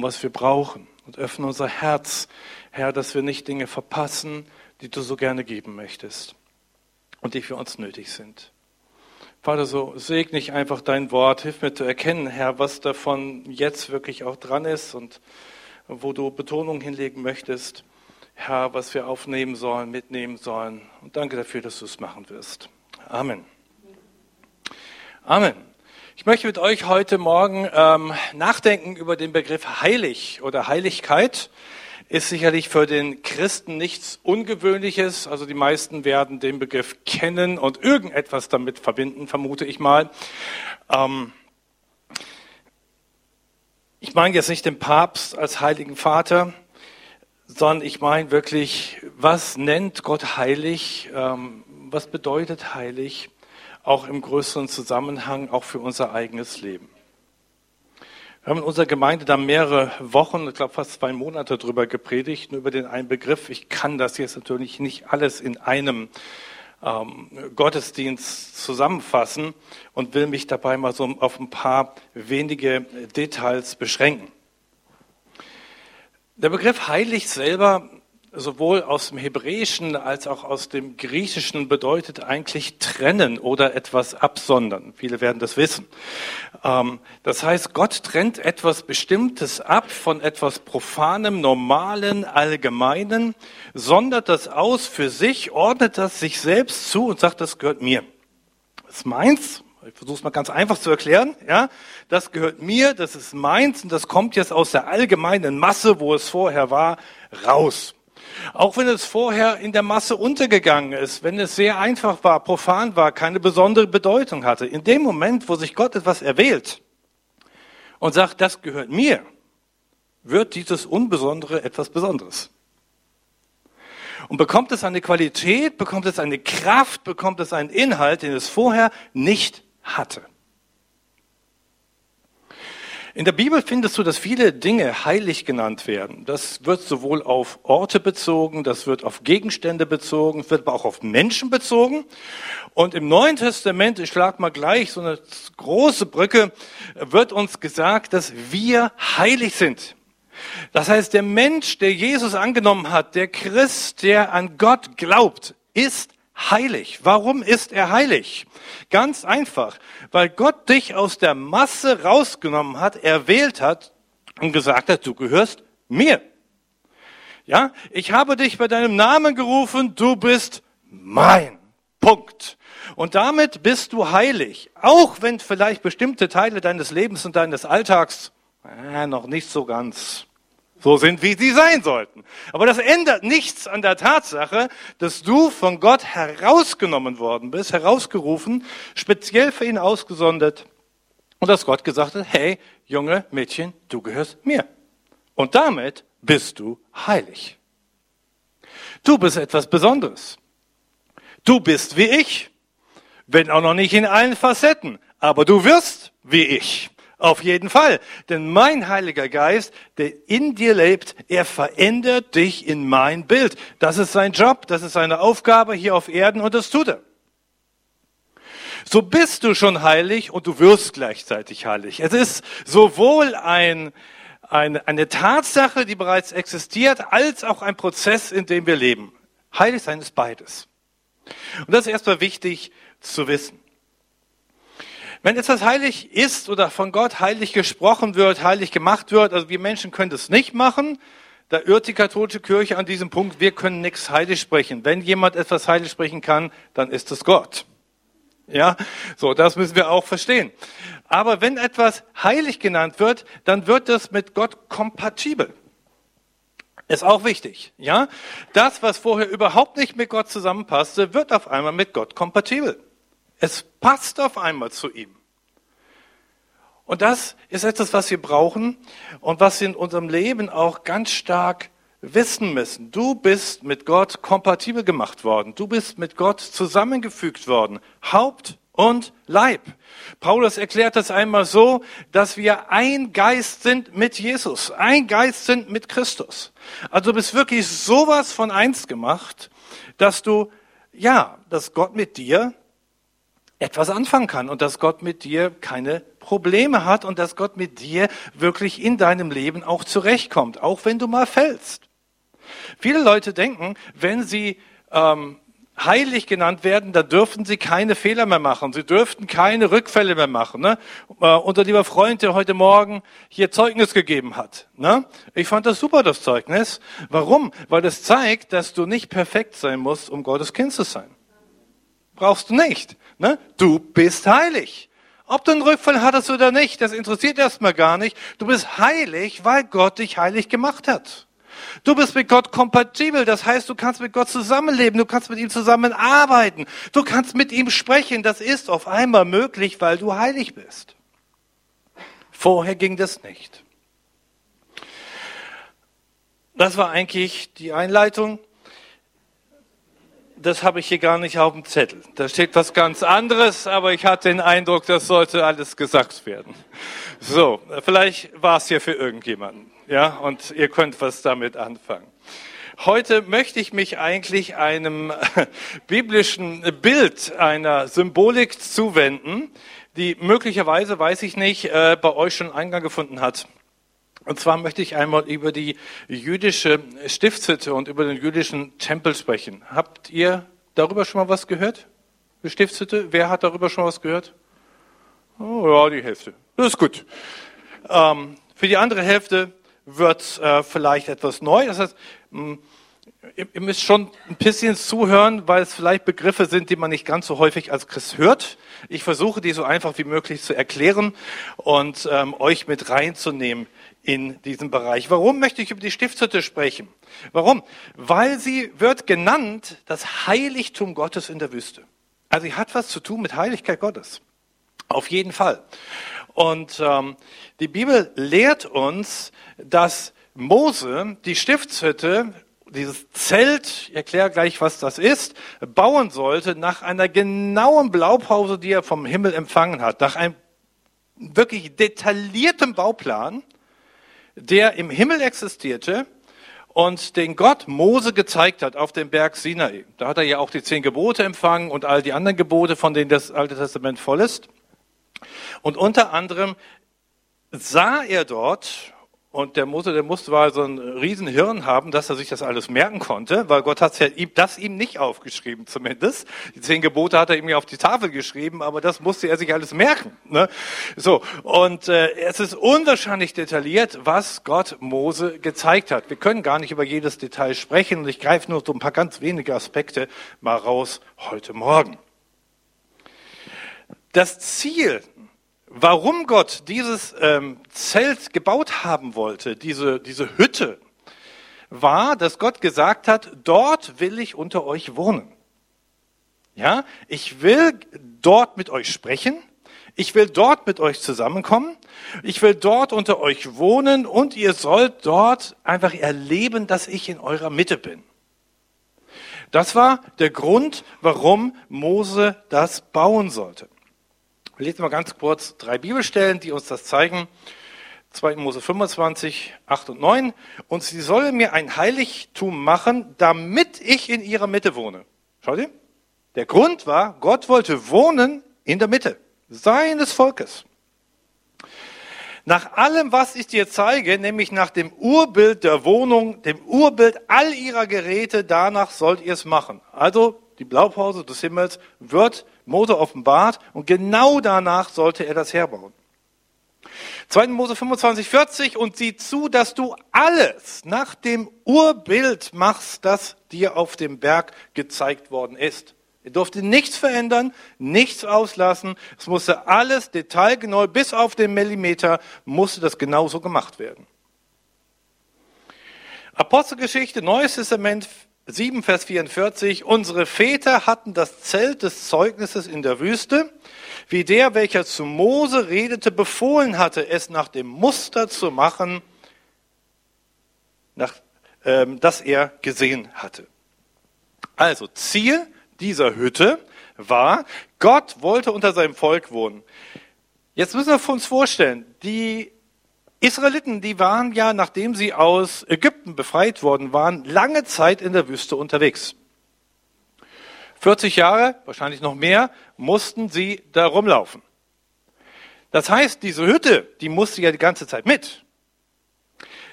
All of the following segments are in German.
und was wir brauchen. Und öffne unser Herz, Herr, dass wir nicht Dinge verpassen, die du so gerne geben möchtest und die für uns nötig sind. Vater, so segne ich einfach dein Wort. Hilf mir zu erkennen, Herr, was davon jetzt wirklich auch dran ist und wo du Betonung hinlegen möchtest. Herr, was wir aufnehmen sollen, mitnehmen sollen. Und danke dafür, dass du es machen wirst. Amen. Amen. Ich möchte mit euch heute Morgen ähm, nachdenken über den Begriff heilig oder Heiligkeit. Ist sicherlich für den Christen nichts Ungewöhnliches. Also die meisten werden den Begriff kennen und irgendetwas damit verbinden, vermute ich mal. Ähm, ich meine jetzt nicht den Papst als heiligen Vater, sondern ich meine wirklich, was nennt Gott heilig? Ähm, was bedeutet heilig? Auch im größeren Zusammenhang, auch für unser eigenes Leben. Wir haben in unserer Gemeinde da mehrere Wochen, ich glaube fast zwei Monate drüber gepredigt, nur über den einen Begriff. Ich kann das jetzt natürlich nicht alles in einem ähm, Gottesdienst zusammenfassen und will mich dabei mal so auf ein paar wenige Details beschränken. Der Begriff heilig selber, sowohl aus dem Hebräischen als auch aus dem Griechischen, bedeutet eigentlich trennen oder etwas absondern. Viele werden das wissen. Ähm, das heißt, Gott trennt etwas Bestimmtes ab von etwas Profanem, Normalen, Allgemeinen, sondert das aus für sich, ordnet das sich selbst zu und sagt, das gehört mir. Das ist meins, ich versuche es mal ganz einfach zu erklären. Ja, das gehört mir, das ist meins und das kommt jetzt aus der allgemeinen Masse, wo es vorher war, raus. Auch wenn es vorher in der Masse untergegangen ist, wenn es sehr einfach war, profan war, keine besondere Bedeutung hatte. In dem Moment, wo sich Gott etwas erwählt und sagt, das gehört mir, wird dieses Unbesondere etwas Besonderes. Und bekommt es eine Qualität, bekommt es eine Kraft, bekommt es einen Inhalt, den es vorher nicht hatte. In der Bibel findest du, dass viele Dinge heilig genannt werden. Das wird sowohl auf Orte bezogen, das wird auf Gegenstände bezogen, wird aber auch auf Menschen bezogen. Und im Neuen Testament, ich schlag mal gleich so eine große Brücke, wird uns gesagt, dass wir heilig sind. Das heißt, der Mensch, der Jesus angenommen hat, der Christ, der an Gott glaubt, ist heilig. Warum ist er heilig? Ganz einfach, weil Gott dich aus der Masse rausgenommen hat, erwählt hat und gesagt hat, du gehörst mir. Ja, ich habe dich bei deinem Namen gerufen, du bist mein. Punkt. Und damit bist du heilig, auch wenn vielleicht bestimmte Teile deines Lebens und deines Alltags äh, noch nicht so ganz so sind, wie sie sein sollten. Aber das ändert nichts an der Tatsache, dass du von Gott herausgenommen worden bist, herausgerufen, speziell für ihn ausgesondert. Und dass Gott gesagt hat, hey, junge Mädchen, du gehörst mir. Und damit bist du heilig. Du bist etwas Besonderes. Du bist wie ich, wenn auch noch nicht in allen Facetten, aber du wirst wie ich. Auf jeden Fall. Denn mein Heiliger Geist, der in dir lebt, er verändert dich in mein Bild. Das ist sein Job, das ist seine Aufgabe hier auf Erden und das tut er. So bist du schon heilig und du wirst gleichzeitig heilig. Es ist sowohl ein, eine, eine Tatsache, die bereits existiert, als auch ein Prozess, in dem wir leben. Heilig sein ist beides. Und das ist erstmal wichtig zu wissen. Wenn etwas heilig ist oder von Gott heilig gesprochen wird, heilig gemacht wird, also wir Menschen können das nicht machen, da irrt die katholische Kirche an diesem Punkt, wir können nichts heilig sprechen. Wenn jemand etwas heilig sprechen kann, dann ist es Gott. Ja, so, das müssen wir auch verstehen. Aber wenn etwas heilig genannt wird, dann wird das mit Gott kompatibel. Ist auch wichtig, ja? Das, was vorher überhaupt nicht mit Gott zusammenpasste, wird auf einmal mit Gott kompatibel. Es passt auf einmal zu ihm. Und das ist etwas, was wir brauchen und was wir in unserem Leben auch ganz stark wissen müssen. Du bist mit Gott kompatibel gemacht worden. Du bist mit Gott zusammengefügt worden. Haupt und Leib. Paulus erklärt das einmal so, dass wir ein Geist sind mit Jesus, ein Geist sind mit Christus. Also du bist wirklich sowas von eins gemacht, dass du, ja, dass Gott mit dir etwas anfangen kann und dass Gott mit dir keine Probleme hat und dass Gott mit dir wirklich in deinem Leben auch zurechtkommt, auch wenn du mal fällst. Viele Leute denken, wenn sie ähm, heilig genannt werden, dann dürfen sie keine Fehler mehr machen. Sie dürften keine Rückfälle mehr machen. Ne? Äh, unser lieber Freund, der heute Morgen hier Zeugnis gegeben hat. Ne? Ich fand das super, das Zeugnis. Warum? Weil es zeigt, dass du nicht perfekt sein musst, um Gottes Kind zu sein. Brauchst du nicht. Ne? Du bist heilig. Ob du einen Rückfall hattest oder nicht, das interessiert erstmal gar nicht. Du bist heilig, weil Gott dich heilig gemacht hat. Du bist mit Gott kompatibel, das heißt, du kannst mit Gott zusammenleben, du kannst mit ihm zusammenarbeiten, du kannst mit ihm sprechen. Das ist auf einmal möglich, weil du heilig bist. Vorher ging das nicht. Das war eigentlich die Einleitung. Das habe ich hier gar nicht auf dem Zettel. Da steht was ganz anderes, aber ich hatte den Eindruck, das sollte alles gesagt werden. So, vielleicht war es hier für irgendjemanden ja, und ihr könnt was damit anfangen. Heute möchte ich mich eigentlich einem biblischen Bild, einer Symbolik zuwenden, die möglicherweise, weiß ich nicht, äh, bei euch schon Eingang gefunden hat. Und zwar möchte ich einmal über die jüdische Stiftshütte und über den jüdischen Tempel sprechen. Habt ihr darüber schon mal was gehört? Die Stiftshütte? Wer hat darüber schon was gehört? Oh ja, die Hälfte. Das ist gut. Ähm, für die andere Hälfte wird äh, vielleicht etwas neu. Das heißt, mh, ihr, ihr müsst schon ein bisschen zuhören, weil es vielleicht Begriffe sind, die man nicht ganz so häufig als Christ hört. Ich versuche, die so einfach wie möglich zu erklären und ähm, euch mit reinzunehmen in diesem Bereich. Warum möchte ich über die Stiftshütte sprechen? Warum? Weil sie wird genannt das Heiligtum Gottes in der Wüste. Also sie hat was zu tun mit Heiligkeit Gottes. Auf jeden Fall. Und ähm, die Bibel lehrt uns, dass Mose die Stiftshütte, dieses Zelt, ich erkläre gleich, was das ist, bauen sollte nach einer genauen Blaupause, die er vom Himmel empfangen hat, nach einem wirklich detaillierten Bauplan, der im Himmel existierte und den Gott Mose gezeigt hat auf dem Berg Sinai. Da hat er ja auch die zehn Gebote empfangen und all die anderen Gebote, von denen das Alte Testament voll ist. Und unter anderem sah er dort, und der Mose, der musste mal so ein Riesenhirn haben, dass er sich das alles merken konnte, weil Gott hat ja das ihm nicht aufgeschrieben zumindest. Die zehn Gebote hat er ihm ja auf die Tafel geschrieben, aber das musste er sich alles merken. Ne? So und äh, es ist unwahrscheinlich detailliert, was Gott Mose gezeigt hat. Wir können gar nicht über jedes Detail sprechen und ich greife nur so ein paar ganz wenige Aspekte mal raus heute Morgen. Das Ziel warum Gott dieses ähm, Zelt gebaut haben wollte, diese, diese Hütte, war, dass Gott gesagt hat, dort will ich unter euch wohnen. Ja, ich will dort mit euch sprechen. Ich will dort mit euch zusammenkommen. Ich will dort unter euch wohnen und ihr sollt dort einfach erleben, dass ich in eurer Mitte bin. Das war der Grund, warum Mose das bauen sollte. Wir lesen mal ganz kurz drei Bibelstellen, die uns das zeigen. 2. Mose 25, 8 und 9. Und sie soll mir ein Heiligtum machen, damit ich in ihrer Mitte wohne. Schaut ihr? Der Grund war, Gott wollte wohnen in der Mitte seines Volkes. Nach allem, was ich dir zeige, nämlich nach dem Urbild der Wohnung, dem Urbild all ihrer Geräte, danach sollt ihr es machen. Also die Blaupause des Himmels wird Mose offenbart und genau danach sollte er das herbauen. 2. Mose 25, 40 und sieh zu, dass du alles nach dem Urbild machst, das dir auf dem Berg gezeigt worden ist. Er durfte nichts verändern, nichts auslassen. Es musste alles detailgenau bis auf den Millimeter musste das genauso gemacht werden. Apostelgeschichte, Neues Testament, 7, Vers 44, unsere Väter hatten das Zelt des Zeugnisses in der Wüste, wie der, welcher zu Mose redete, befohlen hatte, es nach dem Muster zu machen, nach, ähm, das er gesehen hatte. Also Ziel dieser Hütte war, Gott wollte unter seinem Volk wohnen. Jetzt müssen wir uns vorstellen, die Israeliten, die waren ja, nachdem sie aus Ägypten befreit worden waren, lange Zeit in der Wüste unterwegs. 40 Jahre, wahrscheinlich noch mehr, mussten sie da rumlaufen. Das heißt, diese Hütte, die musste ja die ganze Zeit mit.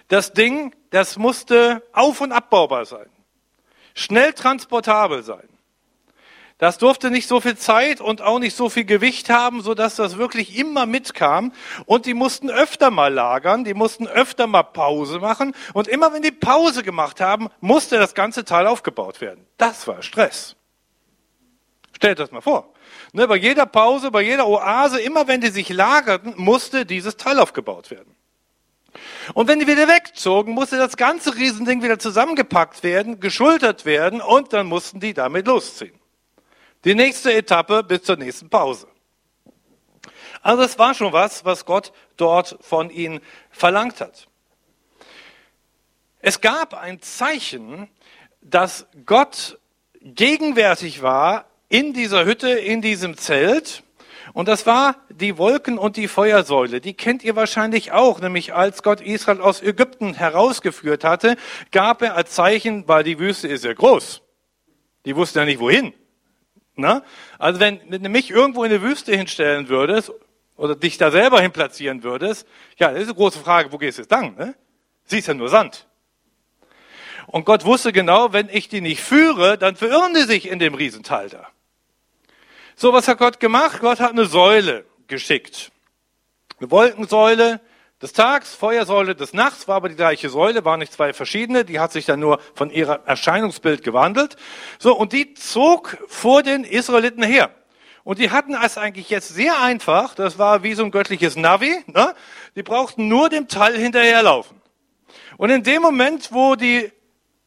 Das Ding, das musste auf- und abbaubar sein, schnell transportabel sein. Das durfte nicht so viel Zeit und auch nicht so viel Gewicht haben, so dass das wirklich immer mitkam. Und die mussten öfter mal lagern, die mussten öfter mal Pause machen. Und immer wenn die Pause gemacht haben, musste das ganze Teil aufgebaut werden. Das war Stress. Stellt das mal vor. Ne, bei jeder Pause, bei jeder Oase, immer wenn die sich lagerten, musste dieses Teil aufgebaut werden. Und wenn die wieder wegzogen, musste das ganze Riesending wieder zusammengepackt werden, geschultert werden und dann mussten die damit losziehen. Die nächste Etappe bis zur nächsten Pause. Also es war schon was, was Gott dort von ihnen verlangt hat. Es gab ein Zeichen, dass Gott gegenwärtig war in dieser Hütte, in diesem Zelt. Und das war die Wolken- und die Feuersäule. Die kennt ihr wahrscheinlich auch, nämlich als Gott Israel aus Ägypten herausgeführt hatte, gab er als Zeichen, weil die Wüste ist ja groß. Die wussten ja nicht wohin. Na? Also wenn, du mich irgendwo in eine Wüste hinstellen würdest oder dich da selber hin platzieren würdest, ja, das ist eine große Frage, wo gehst du jetzt lang? Ne? Siehst ja nur Sand. Und Gott wusste genau, wenn ich die nicht führe, dann verirren die sich in dem Riesenteil da. So, was hat Gott gemacht? Gott hat eine Säule geschickt. Eine Wolkensäule, des Tags, Feuersäule des Nachts, war aber die gleiche Säule, waren nicht zwei verschiedene, die hat sich dann nur von ihrem Erscheinungsbild gewandelt. So, und die zog vor den Israeliten her. Und die hatten es eigentlich jetzt sehr einfach, das war wie so ein göttliches Navi, ne? die brauchten nur dem Teil hinterherlaufen. Und in dem Moment, wo die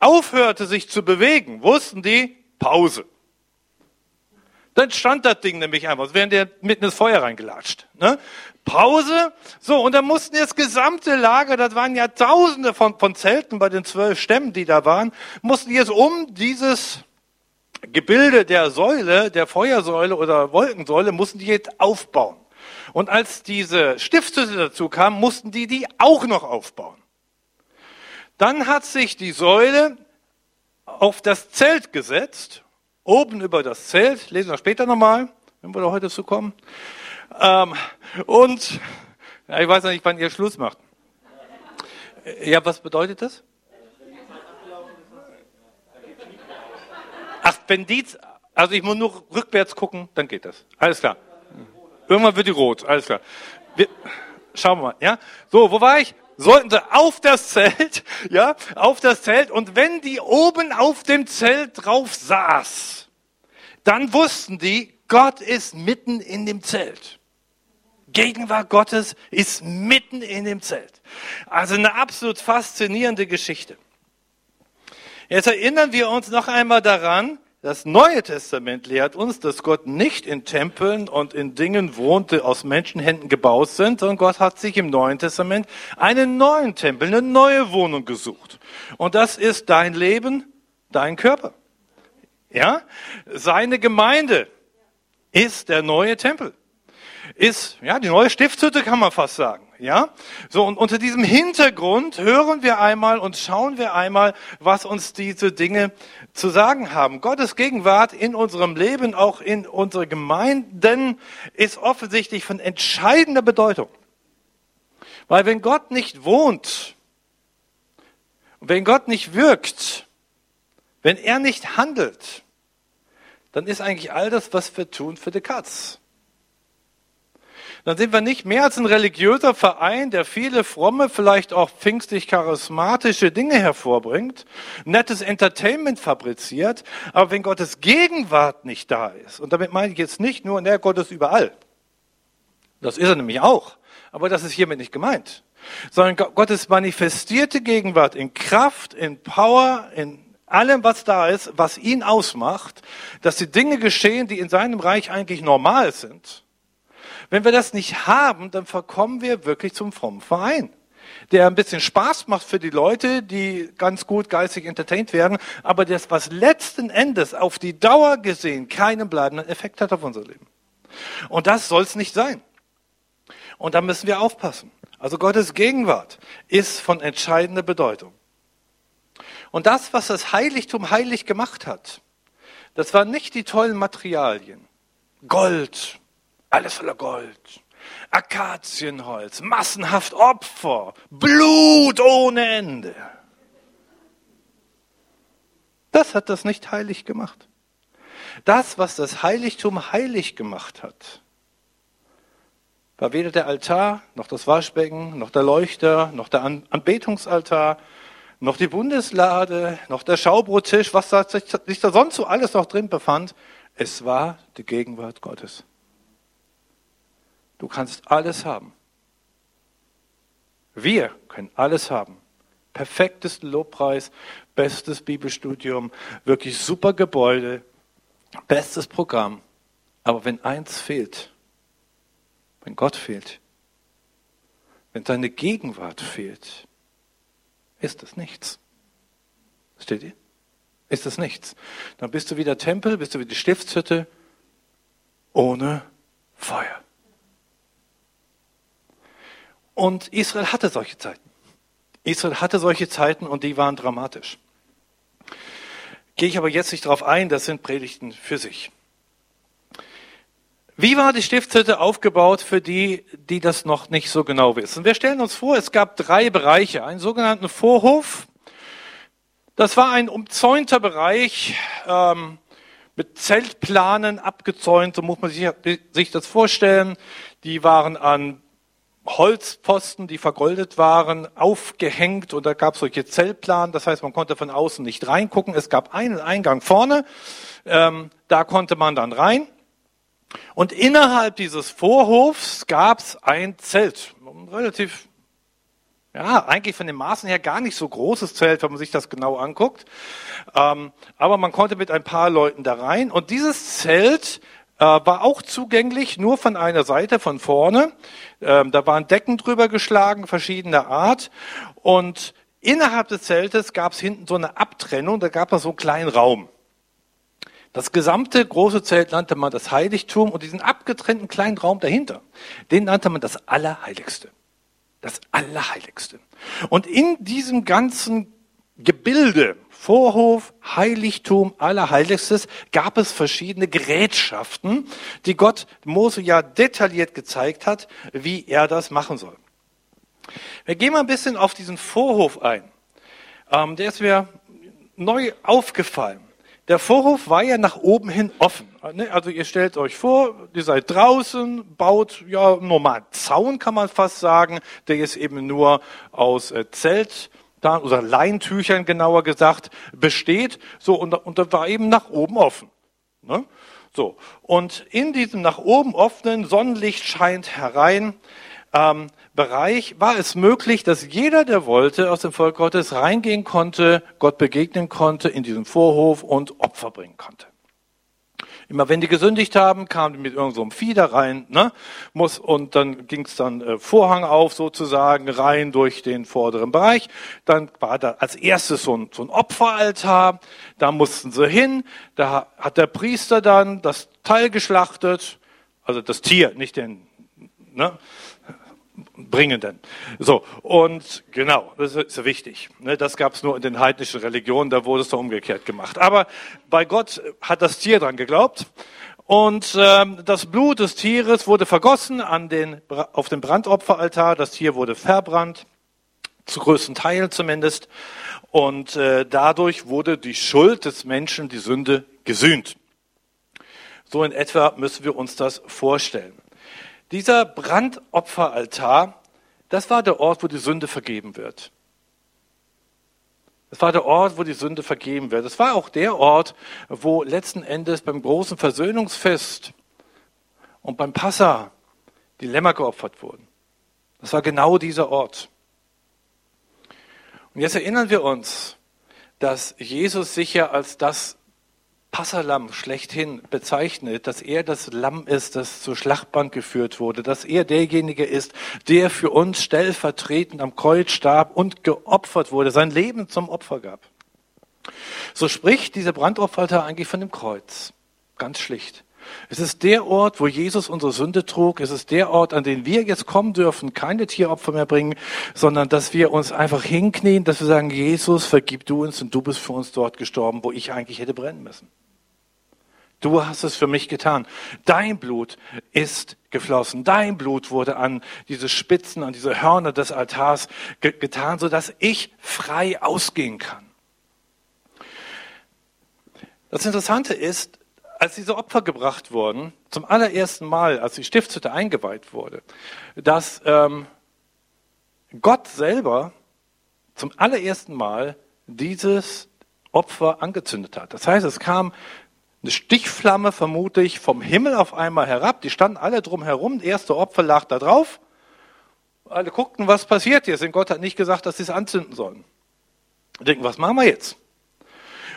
aufhörte, sich zu bewegen, wussten die, Pause. Dann stand das Ding nämlich einfach, wären die mitten ins Feuer reingelatscht. Ne? Pause. So, und dann mussten das gesamte Lager, das waren ja tausende von, von Zelten bei den zwölf Stämmen, die da waren, mussten jetzt um dieses Gebilde der Säule, der Feuersäule oder Wolkensäule, mussten die jetzt aufbauen. Und als diese Stiftshütte dazu kam, mussten die die auch noch aufbauen. Dann hat sich die Säule auf das Zelt gesetzt, oben über das Zelt, lesen wir später nochmal, wenn wir da heute zu kommen. Ähm, und ich weiß noch nicht, wann ihr Schluss macht. Ja, was bedeutet das? Ach, wenn die, also ich muss nur rückwärts gucken, dann geht das. Alles klar. Irgendwann wird die rot, alles klar. Wir, schauen wir mal, ja? So, wo war ich? Sollten sie auf das Zelt, ja, auf das Zelt. Und wenn die oben auf dem Zelt drauf saß, dann wussten die, Gott ist mitten in dem Zelt. Gegenwart Gottes ist mitten in dem Zelt. Also eine absolut faszinierende Geschichte. Jetzt erinnern wir uns noch einmal daran, das Neue Testament lehrt uns, dass Gott nicht in Tempeln und in Dingen wohnt, die aus Menschenhänden gebaut sind, sondern Gott hat sich im Neuen Testament einen neuen Tempel, eine neue Wohnung gesucht. Und das ist dein Leben, dein Körper. Ja? Seine Gemeinde ist der neue Tempel ist, ja, die neue Stiftshütte kann man fast sagen, ja. So, und unter diesem Hintergrund hören wir einmal und schauen wir einmal, was uns diese Dinge zu sagen haben. Gottes Gegenwart in unserem Leben, auch in unserer Gemeinden, ist offensichtlich von entscheidender Bedeutung. Weil wenn Gott nicht wohnt, wenn Gott nicht wirkt, wenn er nicht handelt, dann ist eigentlich all das, was wir tun, für die Katz dann sind wir nicht mehr als ein religiöser Verein, der viele fromme, vielleicht auch pfingstlich charismatische Dinge hervorbringt, nettes Entertainment fabriziert, aber wenn Gottes Gegenwart nicht da ist, und damit meine ich jetzt nicht nur, der Gott ist überall, das ist er nämlich auch, aber das ist hiermit nicht gemeint, sondern Gottes manifestierte Gegenwart in Kraft, in Power, in allem, was da ist, was ihn ausmacht, dass die Dinge geschehen, die in seinem Reich eigentlich normal sind, wenn wir das nicht haben, dann verkommen wir wirklich zum frommen Verein, der ein bisschen Spaß macht für die Leute, die ganz gut geistig entertained werden, aber das, was letzten Endes auf die Dauer gesehen keinen bleibenden Effekt hat auf unser Leben. Und das soll es nicht sein. Und da müssen wir aufpassen. Also Gottes Gegenwart ist von entscheidender Bedeutung. Und das, was das Heiligtum heilig gemacht hat, Das waren nicht die tollen Materialien. Gold, alles voller Gold. Akazienholz, massenhaft Opfer, Blut ohne Ende. Das hat das nicht heilig gemacht. Das, was das Heiligtum heilig gemacht hat, war weder der Altar, noch das Waschbecken, noch der Leuchter, noch der Anbetungsaltar, noch die Bundeslade, noch der Schaubrottisch, was sich da sonst so alles noch drin befand. Es war die Gegenwart Gottes. Du kannst alles haben. Wir können alles haben. Perfektes Lobpreis, bestes Bibelstudium, wirklich super Gebäude, bestes Programm. Aber wenn eins fehlt, wenn Gott fehlt, wenn seine Gegenwart fehlt, ist es nichts. Steht ihr? Ist es nichts. Dann bist du wie der Tempel, bist du wie die Stiftshütte ohne Feuer. Und Israel hatte solche Zeiten. Israel hatte solche Zeiten und die waren dramatisch. Gehe ich aber jetzt nicht darauf ein, das sind Predigten für sich. Wie war die Stiftshütte aufgebaut für die, die das noch nicht so genau wissen? Wir stellen uns vor, es gab drei Bereiche. Einen sogenannten Vorhof. Das war ein umzäunter Bereich ähm, mit Zeltplanen abgezäunt, so muss man sich, sich das vorstellen. Die waren an Holzpfosten, die vergoldet waren, aufgehängt und da gab es solche Zellplanen, das heißt, man konnte von außen nicht reingucken. Es gab einen Eingang vorne, ähm, da konnte man dann rein. Und innerhalb dieses Vorhofs gab es ein Zelt, relativ, ja, eigentlich von den Maßen her gar nicht so großes Zelt, wenn man sich das genau anguckt. Ähm, aber man konnte mit ein paar Leuten da rein. Und dieses Zelt äh, war auch zugänglich, nur von einer Seite, von vorne. Ähm, da waren Decken drüber geschlagen, verschiedener Art. Und innerhalb des Zeltes gab es hinten so eine Abtrennung, da gab es so einen kleinen Raum. Das gesamte große Zelt nannte man das Heiligtum und diesen abgetrennten kleinen Raum dahinter, den nannte man das Allerheiligste. Das Allerheiligste. Und in diesem ganzen Gebilde, Vorhof, Heiligtum, Allerheiligstes, gab es verschiedene Gerätschaften, die Gott Mose ja detailliert gezeigt hat, wie er das machen soll. Wir gehen mal ein bisschen auf diesen Vorhof ein. Ähm, der ist mir neu aufgefallen. Der Vorhof war ja nach oben hin offen. Also ihr stellt euch vor, ihr seid draußen, baut ja normal Zaun, kann man fast sagen. Der ist eben nur aus äh, Zelt oder Leintüchern genauer gesagt, besteht. So, und, und das war eben nach oben offen. Ne? So, und in diesem nach oben offenen Sonnenlicht scheint herein. Ähm, Bereich war es möglich, dass jeder, der wollte, aus dem Volk Gottes reingehen konnte, Gott begegnen konnte in diesem Vorhof und Opfer bringen konnte. Immer wenn die gesündigt haben, kamen die mit irgendeinem so Vieh da rein, ne? Muss, und dann ging es dann äh, Vorhang auf sozusagen rein durch den vorderen Bereich. Dann war da als erstes so ein, so ein Opferaltar. Da mussten sie hin. Da hat der Priester dann das Teil geschlachtet, also das Tier, nicht den, ne? Bringenden. So, und genau, das ist wichtig. Ne? Das gab es nur in den heidnischen Religionen, da wurde es doch umgekehrt gemacht. Aber bei Gott hat das Tier dran geglaubt. Und ähm, das Blut des Tieres wurde vergossen an den, auf dem Brandopferaltar. Das Tier wurde verbrannt, zu größten Teilen zumindest. Und äh, dadurch wurde die Schuld des Menschen, die Sünde, gesühnt. So in etwa müssen wir uns das vorstellen. Dieser Brandopferaltar, das war der Ort, wo die Sünde vergeben wird. Das war der Ort, wo die Sünde vergeben wird. Das war auch der Ort, wo letzten Endes beim großen Versöhnungsfest und beim Passa die Lämmer geopfert wurden. Das war genau dieser Ort. Und jetzt erinnern wir uns, dass Jesus sich ja als das Passalam schlechthin bezeichnet, dass er das Lamm ist, das zur Schlachtbank geführt wurde, dass er derjenige ist, der für uns stellvertretend am Kreuz starb und geopfert wurde, sein Leben zum Opfer gab. So spricht dieser Brandopferaltar eigentlich von dem Kreuz. Ganz schlicht. Es ist der Ort, wo Jesus unsere Sünde trug. Es ist der Ort, an den wir jetzt kommen dürfen, keine Tieropfer mehr bringen, sondern dass wir uns einfach hinknien, dass wir sagen, Jesus, vergib du uns und du bist für uns dort gestorben, wo ich eigentlich hätte brennen müssen. Du hast es für mich getan. Dein Blut ist geflossen. Dein Blut wurde an diese Spitzen, an diese Hörner des Altars ge getan, sodass ich frei ausgehen kann. Das Interessante ist, als diese Opfer gebracht wurden, zum allerersten Mal, als die Stiftshütte eingeweiht wurde, dass ähm, Gott selber zum allerersten Mal dieses Opfer angezündet hat. Das heißt, es kam eine Stichflamme vermutlich vom Himmel auf einmal herab. Die standen alle drum herum. Das erste Opfer lag da drauf. Alle guckten, was passiert jetzt. Denn Gott hat nicht gesagt, dass sie es anzünden sollen. Denken, was machen wir jetzt?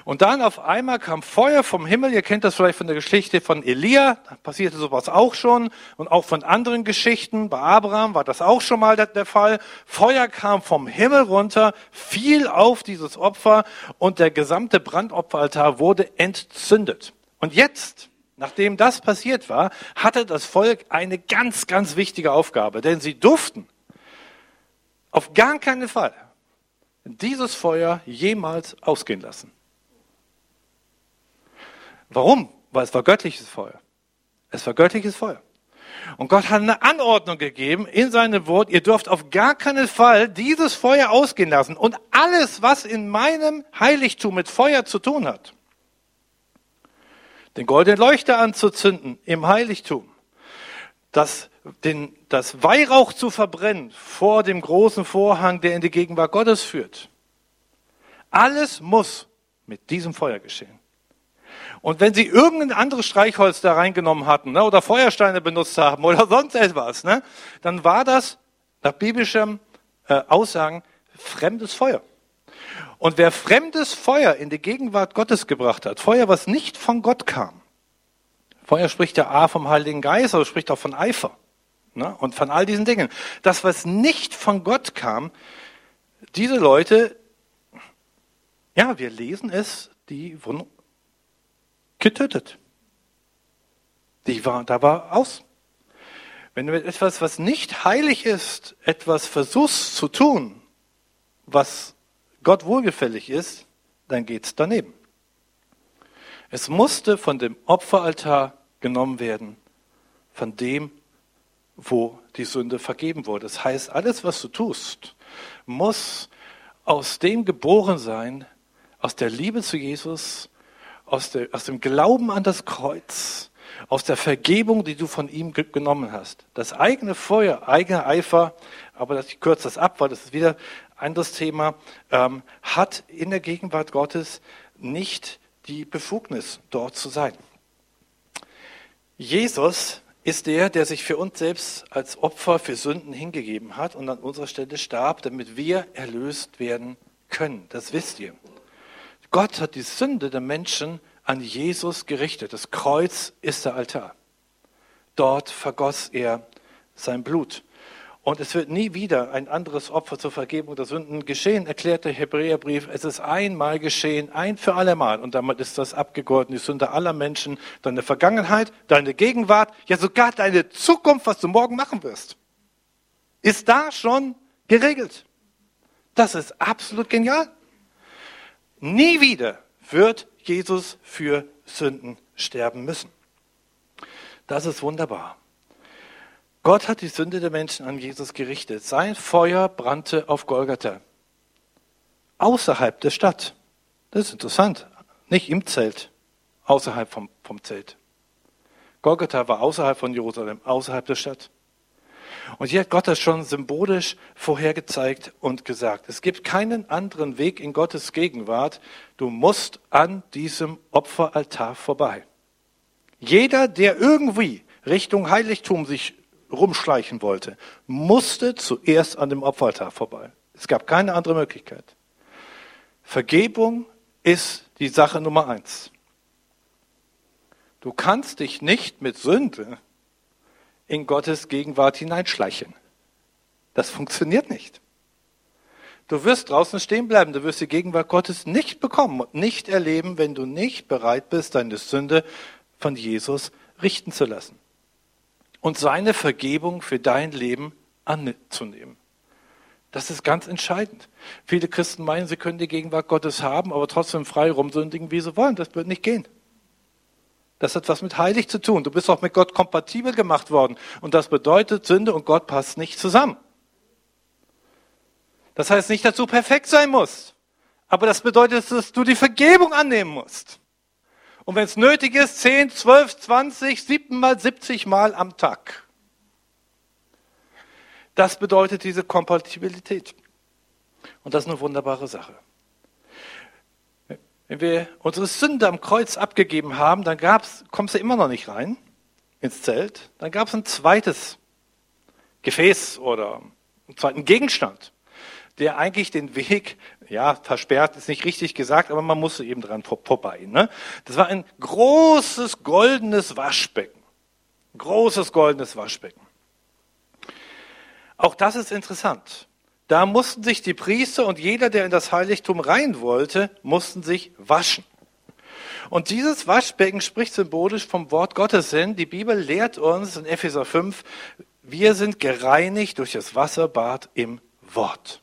Und dann auf einmal kam Feuer vom Himmel. Ihr kennt das vielleicht von der Geschichte von Elia. Da passierte sowas auch schon. Und auch von anderen Geschichten. Bei Abraham war das auch schon mal der Fall. Feuer kam vom Himmel runter, fiel auf dieses Opfer und der gesamte Brandopferaltar wurde entzündet. Und jetzt, nachdem das passiert war, hatte das Volk eine ganz, ganz wichtige Aufgabe. Denn sie durften auf gar keinen Fall dieses Feuer jemals ausgehen lassen. Warum? Weil es war göttliches Feuer. Es war göttliches Feuer. Und Gott hat eine Anordnung gegeben in seinem Wort, ihr dürft auf gar keinen Fall dieses Feuer ausgehen lassen. Und alles, was in meinem Heiligtum mit Feuer zu tun hat, den goldenen Leuchter anzuzünden im Heiligtum, das, den, das Weihrauch zu verbrennen vor dem großen Vorhang, der in die Gegenwart Gottes führt. Alles muss mit diesem Feuer geschehen. Und wenn sie irgendein anderes Streichholz da reingenommen hatten ne, oder Feuersteine benutzt haben oder sonst etwas, ne, dann war das nach biblischem äh, Aussagen fremdes Feuer. Und wer fremdes Feuer in die Gegenwart Gottes gebracht hat, Feuer, was nicht von Gott kam, Feuer spricht ja A vom Heiligen Geist, aber spricht auch von Eifer ne, und von all diesen Dingen. Das, was nicht von Gott kam, diese Leute, ja, wir lesen es, die wurden getötet. Die war, da war aus. Wenn du etwas, was nicht heilig ist, etwas versuchst zu tun, was Gott wohlgefällig ist, dann geht's daneben. Es musste von dem Opferaltar genommen werden, von dem, wo die Sünde vergeben wurde. Das heißt, alles, was du tust, muss aus dem geboren sein, aus der Liebe zu Jesus, aus, der, aus dem Glauben an das Kreuz, aus der Vergebung, die du von ihm genommen hast. Das eigene Feuer, eigener Eifer, aber ich kürze das ab, weil das ist wieder ein anderes Thema, ähm, hat in der Gegenwart Gottes nicht die Befugnis, dort zu sein. Jesus ist der, der sich für uns selbst als Opfer für Sünden hingegeben hat und an unserer Stelle starb, damit wir erlöst werden können. Das wisst ihr. Gott hat die Sünde der Menschen an Jesus gerichtet. Das Kreuz ist der Altar. Dort vergoss er sein Blut. Und es wird nie wieder ein anderes Opfer zur Vergebung der Sünden geschehen, erklärt der Hebräerbrief. Es ist einmal geschehen, ein für allemal. Und damit ist das abgegolten, die Sünde aller Menschen, deine Vergangenheit, deine Gegenwart, ja sogar deine Zukunft, was du morgen machen wirst, ist da schon geregelt. Das ist absolut genial. Nie wieder wird Jesus für Sünden sterben müssen. Das ist wunderbar. Gott hat die Sünde der Menschen an Jesus gerichtet. Sein Feuer brannte auf Golgatha. Außerhalb der Stadt. Das ist interessant. Nicht im Zelt. Außerhalb vom, vom Zelt. Golgatha war außerhalb von Jerusalem, außerhalb der Stadt. Und hier hat Gott das schon symbolisch vorhergezeigt und gesagt. Es gibt keinen anderen Weg in Gottes Gegenwart. Du musst an diesem Opferaltar vorbei. Jeder, der irgendwie Richtung Heiligtum sich rumschleichen wollte, musste zuerst an dem Opferaltar vorbei. Es gab keine andere Möglichkeit. Vergebung ist die Sache Nummer eins. Du kannst dich nicht mit Sünde in Gottes Gegenwart hineinschleichen. Das funktioniert nicht. Du wirst draußen stehen bleiben, du wirst die Gegenwart Gottes nicht bekommen und nicht erleben, wenn du nicht bereit bist, deine Sünde von Jesus richten zu lassen und seine Vergebung für dein Leben anzunehmen. Das ist ganz entscheidend. Viele Christen meinen, sie können die Gegenwart Gottes haben, aber trotzdem frei rumsündigen, wie sie wollen. Das wird nicht gehen. Das hat was mit heilig zu tun. Du bist auch mit Gott kompatibel gemacht worden. Und das bedeutet, Sünde und Gott passt nicht zusammen. Das heißt nicht, dass du perfekt sein musst. Aber das bedeutet, dass du die Vergebung annehmen musst. Und wenn es nötig ist, 10, 12, 20, 7 mal, 70 Mal am Tag. Das bedeutet diese Kompatibilität. Und das ist eine wunderbare Sache. Wenn wir unsere Sünde am Kreuz abgegeben haben, dann gab's, kommst du immer noch nicht rein ins Zelt. Dann gab es ein zweites Gefäß oder einen zweiten Gegenstand, der eigentlich den Weg, ja, versperrt ist nicht richtig gesagt, aber man musste eben dran vorbei. Ne? Das war ein großes goldenes Waschbecken. Großes goldenes Waschbecken. Auch das ist interessant. Da mussten sich die Priester und jeder, der in das Heiligtum rein wollte, mussten sich waschen. Und dieses Waschbecken spricht symbolisch vom Wort Gottes hin. Die Bibel lehrt uns in Epheser 5, wir sind gereinigt durch das Wasserbad im Wort.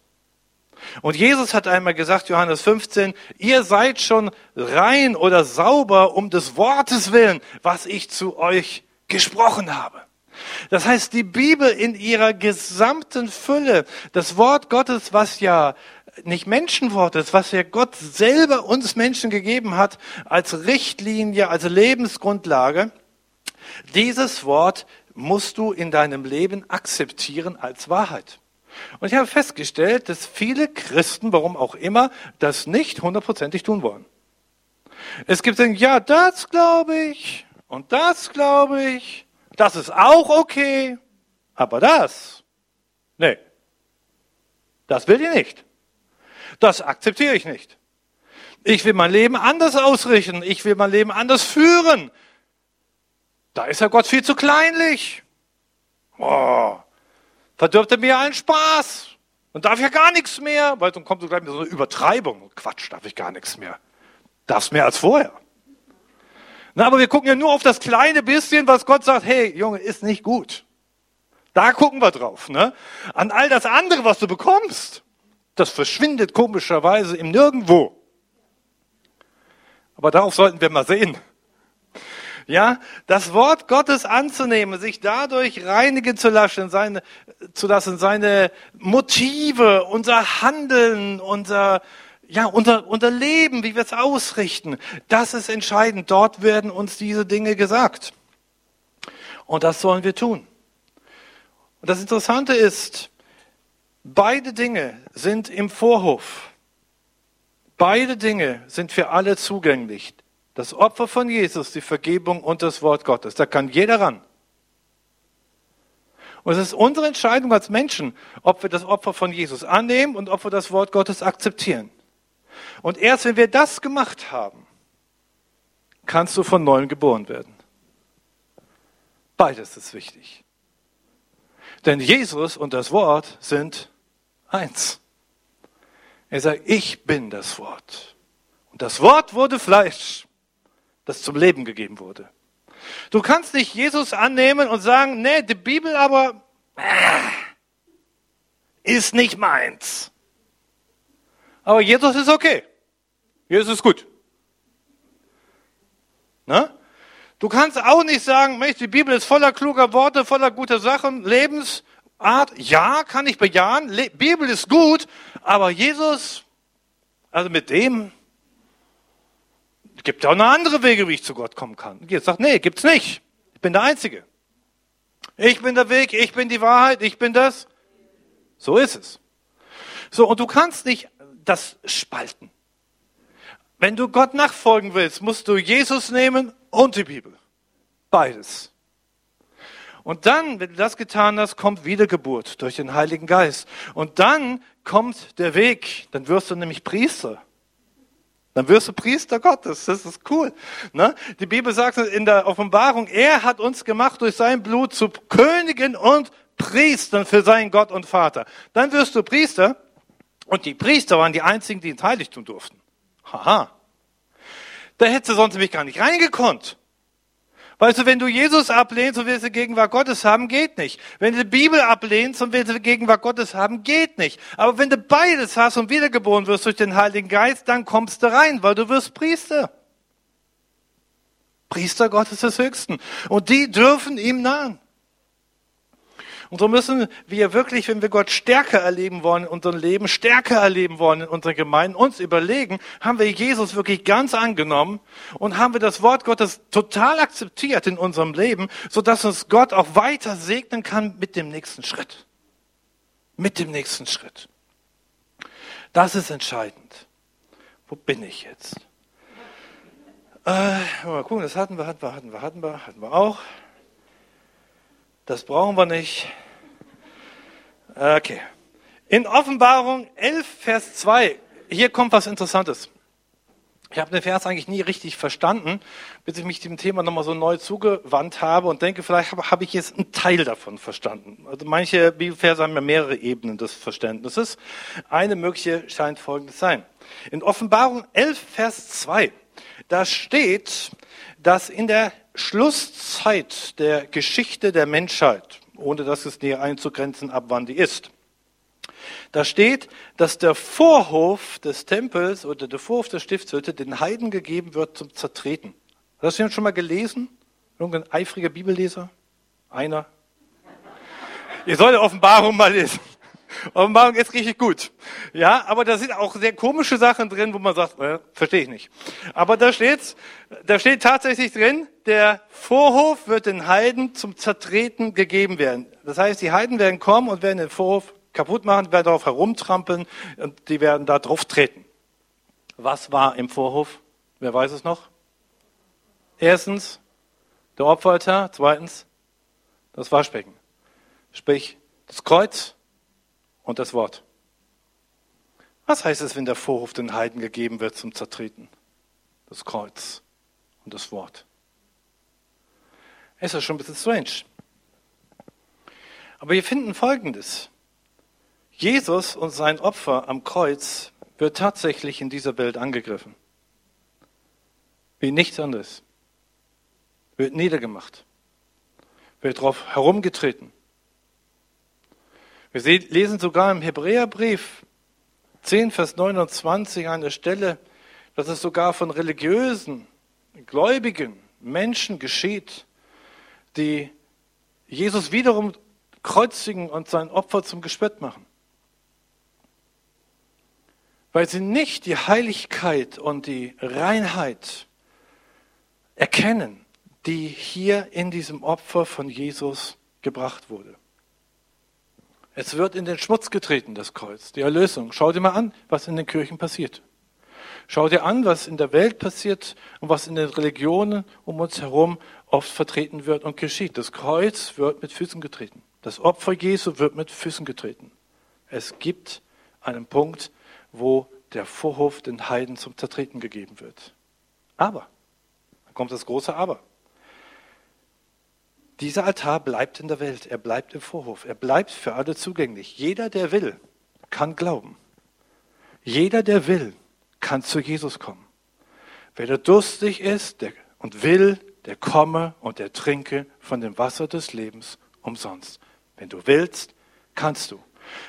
Und Jesus hat einmal gesagt, Johannes 15, ihr seid schon rein oder sauber um des Wortes willen, was ich zu euch gesprochen habe. Das heißt, die Bibel in ihrer gesamten Fülle, das Wort Gottes, was ja nicht Menschenwort ist, was ja Gott selber uns Menschen gegeben hat als Richtlinie, als Lebensgrundlage, dieses Wort musst du in deinem Leben akzeptieren als Wahrheit. Und ich habe festgestellt, dass viele Christen, warum auch immer, das nicht hundertprozentig tun wollen. Es gibt dann, ja, das glaube ich und das glaube ich das ist auch okay, aber das, nee, das will ich nicht. Das akzeptiere ich nicht. Ich will mein Leben anders ausrichten. Ich will mein Leben anders führen. Da ist ja Gott viel zu kleinlich. Oh, verdirbt er mir allen Spaß. Und darf ja gar nichts mehr, weil dann kommt so gleich mit so einer Übertreibung. Quatsch, darf ich gar nichts mehr. Darfst mehr als vorher. Na, aber wir gucken ja nur auf das kleine bisschen, was Gott sagt, hey, Junge, ist nicht gut. Da gucken wir drauf. Ne? An all das andere, was du bekommst, das verschwindet komischerweise im Nirgendwo. Aber darauf sollten wir mal sehen. Ja, das Wort Gottes anzunehmen, sich dadurch reinigen zu lassen, seine, zu lassen, seine Motive, unser Handeln, unser, ja, unser, unser Leben, wie wir es ausrichten, das ist entscheidend. Dort werden uns diese Dinge gesagt. Und das sollen wir tun. Und das Interessante ist, beide Dinge sind im Vorhof. Beide Dinge sind für alle zugänglich. Das Opfer von Jesus, die Vergebung und das Wort Gottes. Da kann jeder ran. Und es ist unsere Entscheidung als Menschen, ob wir das Opfer von Jesus annehmen und ob wir das Wort Gottes akzeptieren. Und erst wenn wir das gemacht haben, kannst du von neuem geboren werden. Beides ist wichtig. Denn Jesus und das Wort sind eins. Er sagt, ich bin das Wort. Und das Wort wurde Fleisch, das zum Leben gegeben wurde. Du kannst nicht Jesus annehmen und sagen, nee, die Bibel aber äh, ist nicht meins. Aber Jesus ist okay. Jesus ist gut. Ne? Du kannst auch nicht sagen, Mensch, die Bibel ist voller kluger Worte, voller guter Sachen, Lebensart. Ja, kann ich bejahen. Le Bibel ist gut, aber Jesus, also mit dem gibt ja auch noch andere Wege, wie ich zu Gott kommen kann. Jesus sagt, nee, gibt's nicht. Ich bin der Einzige. Ich bin der Weg, ich bin die Wahrheit, ich bin das. So ist es. So, und du kannst nicht das spalten. Wenn du Gott nachfolgen willst, musst du Jesus nehmen und die Bibel. Beides. Und dann, wenn du das getan hast, kommt Wiedergeburt durch den Heiligen Geist. Und dann kommt der Weg. Dann wirst du nämlich Priester. Dann wirst du Priester Gottes. Das ist cool. Ne? Die Bibel sagt in der Offenbarung, er hat uns gemacht durch sein Blut zu Königen und Priestern für seinen Gott und Vater. Dann wirst du Priester und die Priester waren die einzigen, die ins Heiligtum durften. Haha. Da hättest du sonst nämlich gar nicht reingekonnt. Weißt du, wenn du Jesus ablehnst und willst die Gegenwart Gottes haben, geht nicht. Wenn du die Bibel ablehnst und willst die Gegenwart Gottes haben, geht nicht. Aber wenn du beides hast und wiedergeboren wirst durch den Heiligen Geist, dann kommst du rein, weil du wirst Priester. Priester Gottes des Höchsten. Und die dürfen ihm nahen. Und so müssen wir wirklich, wenn wir Gott stärker erleben wollen in unserem Leben, stärker erleben wollen in unserer Gemeinde, uns überlegen, haben wir Jesus wirklich ganz angenommen und haben wir das Wort Gottes total akzeptiert in unserem Leben, sodass uns Gott auch weiter segnen kann mit dem nächsten Schritt. Mit dem nächsten Schritt. Das ist entscheidend. Wo bin ich jetzt? Äh, mal gucken, das hatten wir, hatten wir, hatten wir, hatten wir, hatten wir auch. Das brauchen wir nicht. Okay. In Offenbarung 11, Vers 2, hier kommt was Interessantes. Ich habe den Vers eigentlich nie richtig verstanden, bis ich mich dem Thema nochmal so neu zugewandt habe und denke, vielleicht habe, ich jetzt einen Teil davon verstanden. Also manche Bibelverse haben ja mehrere Ebenen des Verständnisses. Eine mögliche scheint folgendes sein. In Offenbarung 11, Vers 2, da steht, dass in der Schlusszeit der Geschichte der Menschheit, ohne dass es näher einzugrenzen, ab wann die ist, da steht, dass der Vorhof des Tempels oder der Vorhof der Stiftshütte den Heiden gegeben wird zum Zertreten. Hast du das schon mal gelesen? Irgendein eifriger Bibelleser? Einer? Ihr sollt Offenbarung mal lesen. Offenbarung ist richtig gut. Ja, aber da sind auch sehr komische Sachen drin, wo man sagt, äh, verstehe ich nicht. Aber da steht's, da steht tatsächlich drin, der Vorhof wird den Heiden zum Zertreten gegeben werden. Das heißt, die Heiden werden kommen und werden den Vorhof kaputt machen, werden darauf herumtrampeln und die werden da drauf treten. Was war im Vorhof? Wer weiß es noch? Erstens der Opferaltar, zweitens das Waschbecken. Sprich, das Kreuz und das Wort. Was heißt es, wenn der Vorhof den Heiden gegeben wird zum Zertreten? Das Kreuz und das Wort. Es ist schon ein bisschen strange. Aber wir finden Folgendes. Jesus und sein Opfer am Kreuz wird tatsächlich in dieser Welt angegriffen. Wie nichts anderes. Wird niedergemacht. Wird darauf herumgetreten. Wir lesen sogar im Hebräerbrief 10, Vers 29 an der Stelle, dass es sogar von religiösen, gläubigen Menschen geschieht, die Jesus wiederum kreuzigen und sein Opfer zum Gespött machen weil sie nicht die Heiligkeit und die Reinheit erkennen, die hier in diesem Opfer von Jesus gebracht wurde. Es wird in den Schmutz getreten, das Kreuz, die Erlösung. Schau dir mal an, was in den Kirchen passiert. Schau dir an, was in der Welt passiert und was in den Religionen um uns herum oft vertreten wird und geschieht. Das Kreuz wird mit Füßen getreten. Das Opfer Jesu wird mit Füßen getreten. Es gibt einen Punkt, wo der Vorhof den Heiden zum Zertreten gegeben wird. Aber, dann kommt das große Aber. Dieser Altar bleibt in der Welt, er bleibt im Vorhof, er bleibt für alle zugänglich. Jeder, der will, kann glauben. Jeder, der will, kann zu Jesus kommen. Wer der durstig ist der, und will, der komme und der trinke von dem Wasser des Lebens umsonst. Wenn du willst, kannst du.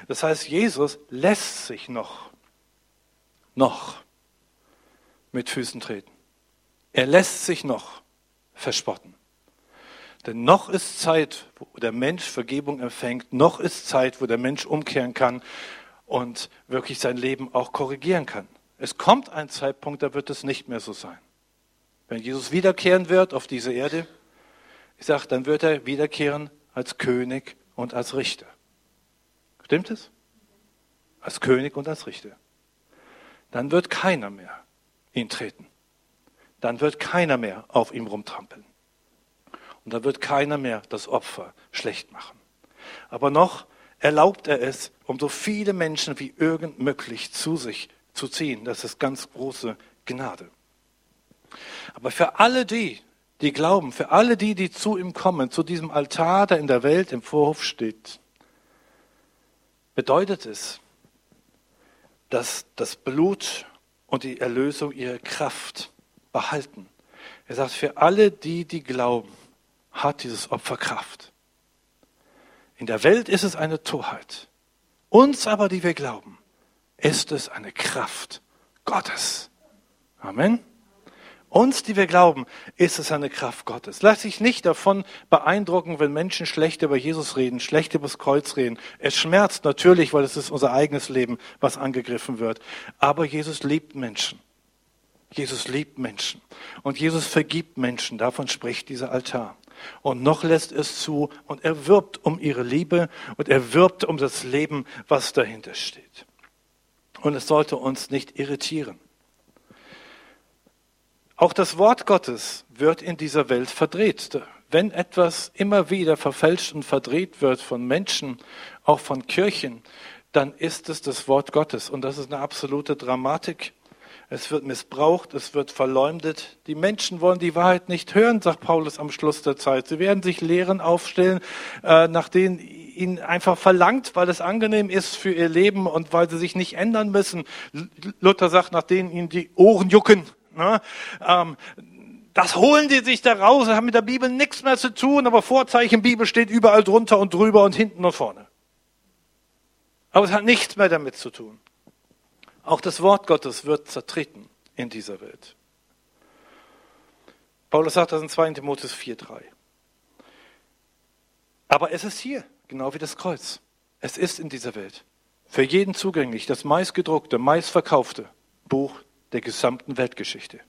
Das heißt, Jesus lässt sich noch noch mit Füßen treten. Er lässt sich noch verspotten. Denn noch ist Zeit, wo der Mensch Vergebung empfängt, noch ist Zeit, wo der Mensch umkehren kann und wirklich sein Leben auch korrigieren kann. Es kommt ein Zeitpunkt, da wird es nicht mehr so sein. Wenn Jesus wiederkehren wird auf diese Erde, ich sage, dann wird er wiederkehren als König und als Richter. Stimmt es? Als König und als Richter dann wird keiner mehr ihn treten. Dann wird keiner mehr auf ihm rumtrampeln. Und dann wird keiner mehr das Opfer schlecht machen. Aber noch erlaubt er es, um so viele Menschen wie irgend möglich zu sich zu ziehen. Das ist ganz große Gnade. Aber für alle die, die glauben, für alle die, die zu ihm kommen, zu diesem Altar, der in der Welt im Vorhof steht, bedeutet es, dass das Blut und die Erlösung ihre Kraft behalten. Er sagt, für alle die, die glauben, hat dieses Opfer Kraft. In der Welt ist es eine Torheit. Uns aber, die wir glauben, ist es eine Kraft Gottes. Amen. Uns, die wir glauben, ist es eine Kraft Gottes. Lass dich nicht davon beeindrucken, wenn Menschen schlecht über Jesus reden, schlecht über das Kreuz reden. Es schmerzt natürlich, weil es ist unser eigenes Leben, was angegriffen wird. Aber Jesus liebt Menschen. Jesus liebt Menschen. Und Jesus vergibt Menschen. Davon spricht dieser Altar. Und noch lässt es zu und er wirbt um ihre Liebe und er wirbt um das Leben, was dahinter steht. Und es sollte uns nicht irritieren. Auch das Wort Gottes wird in dieser Welt verdreht. Wenn etwas immer wieder verfälscht und verdreht wird von Menschen, auch von Kirchen, dann ist es das Wort Gottes. Und das ist eine absolute Dramatik. Es wird missbraucht, es wird verleumdet. Die Menschen wollen die Wahrheit nicht hören, sagt Paulus am Schluss der Zeit. Sie werden sich Lehren aufstellen, äh, nach denen ihnen einfach verlangt, weil es angenehm ist für ihr Leben und weil sie sich nicht ändern müssen. Luther sagt, nach denen ihnen die Ohren jucken. Ne? Ähm, das holen die sich da raus, haben mit der Bibel nichts mehr zu tun, aber Vorzeichen Bibel steht überall drunter und drüber und hinten und vorne. Aber es hat nichts mehr damit zu tun. Auch das Wort Gottes wird zertreten in dieser Welt. Paulus sagt das in 2 Timotheus 4,3. Aber es ist hier, genau wie das Kreuz. Es ist in dieser Welt. Für jeden zugänglich, das meistgedruckte, meistverkaufte Buch der gesamten Weltgeschichte.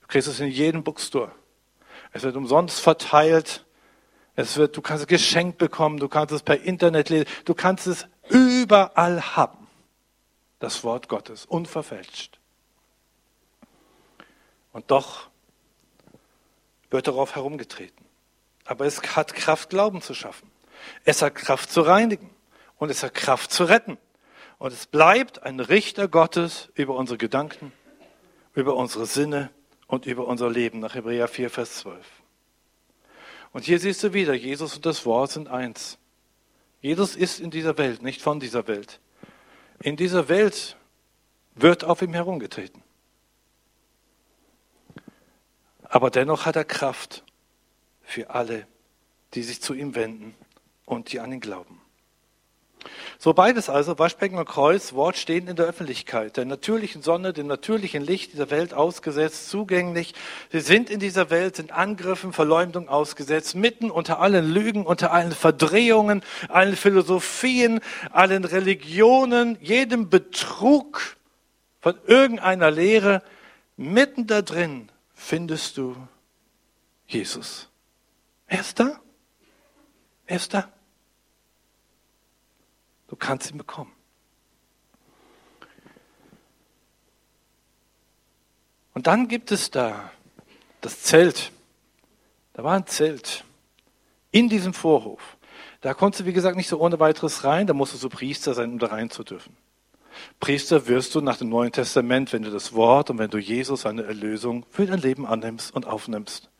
Du kriegst es in jedem Bookstore. Es wird umsonst verteilt. Es wird, du kannst es geschenkt bekommen. Du kannst es per Internet lesen. Du kannst es überall haben. Das Wort Gottes, unverfälscht. Und doch wird darauf herumgetreten. Aber es hat Kraft, Glauben zu schaffen. Es hat Kraft zu reinigen. Und es hat Kraft zu retten. Und es bleibt ein Richter Gottes über unsere Gedanken, über unsere Sinne und über unser Leben nach Hebräer 4, Vers 12. Und hier siehst du wieder, Jesus und das Wort sind eins. Jesus ist in dieser Welt, nicht von dieser Welt. In dieser Welt wird auf ihm herumgetreten. Aber dennoch hat er Kraft für alle, die sich zu ihm wenden und die an ihn glauben. So beides also, Waschbecken und Kreuz, Wort stehen in der Öffentlichkeit, der natürlichen Sonne, dem natürlichen Licht dieser Welt ausgesetzt, zugänglich. Sie sind in dieser Welt, sind Angriffen, Verleumdung ausgesetzt, mitten unter allen Lügen, unter allen Verdrehungen, allen Philosophien, allen Religionen, jedem Betrug von irgendeiner Lehre, mitten da drin findest du Jesus. Er ist da. Er ist da. Du kannst ihn bekommen. Und dann gibt es da das Zelt. Da war ein Zelt in diesem Vorhof. Da konntest du, wie gesagt, nicht so ohne weiteres rein. Da musstest du Priester sein, um da rein zu dürfen. Priester wirst du nach dem Neuen Testament, wenn du das Wort und wenn du Jesus, seine Erlösung für dein Leben annimmst und aufnimmst.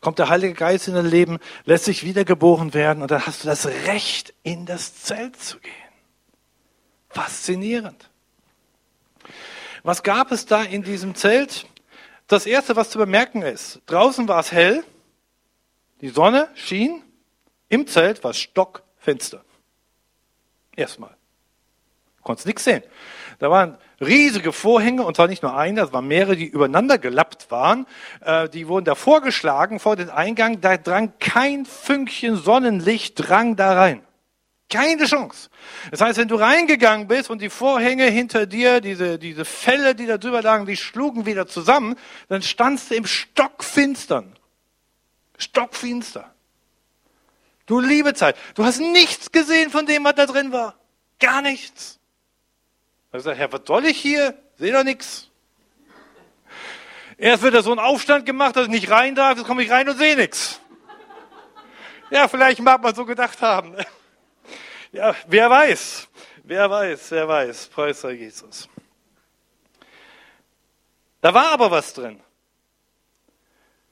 Kommt der Heilige Geist in dein Leben, lässt sich wiedergeboren werden und dann hast du das Recht, in das Zelt zu gehen. Faszinierend. Was gab es da in diesem Zelt? Das erste, was zu bemerken ist, draußen war es hell, die Sonne schien, im Zelt war es stockfinster. Erstmal. Konntest nichts sehen. Da waren riesige Vorhänge, und zwar nicht nur eine, das waren mehrere, die übereinander gelappt waren. Äh, die wurden da vorgeschlagen vor den Eingang. Da drang kein Fünkchen Sonnenlicht drang da rein. Keine Chance. Das heißt, wenn du reingegangen bist und die Vorhänge hinter dir, diese, diese Fälle, die da drüber lagen, die schlugen wieder zusammen, dann standst du im Stockfinstern. Stockfinster. Du liebe Zeit. Du hast nichts gesehen von dem, was da drin war. Gar nichts. Er sagt, Herr, was soll ich hier? Seh doch nichts. Erst wird da so ein Aufstand gemacht, dass ich nicht rein darf, jetzt komme ich rein und sehe nichts. Ja, vielleicht mag man so gedacht haben. Ja, wer weiß, wer weiß, wer weiß, preis Jesus. Da war aber was drin.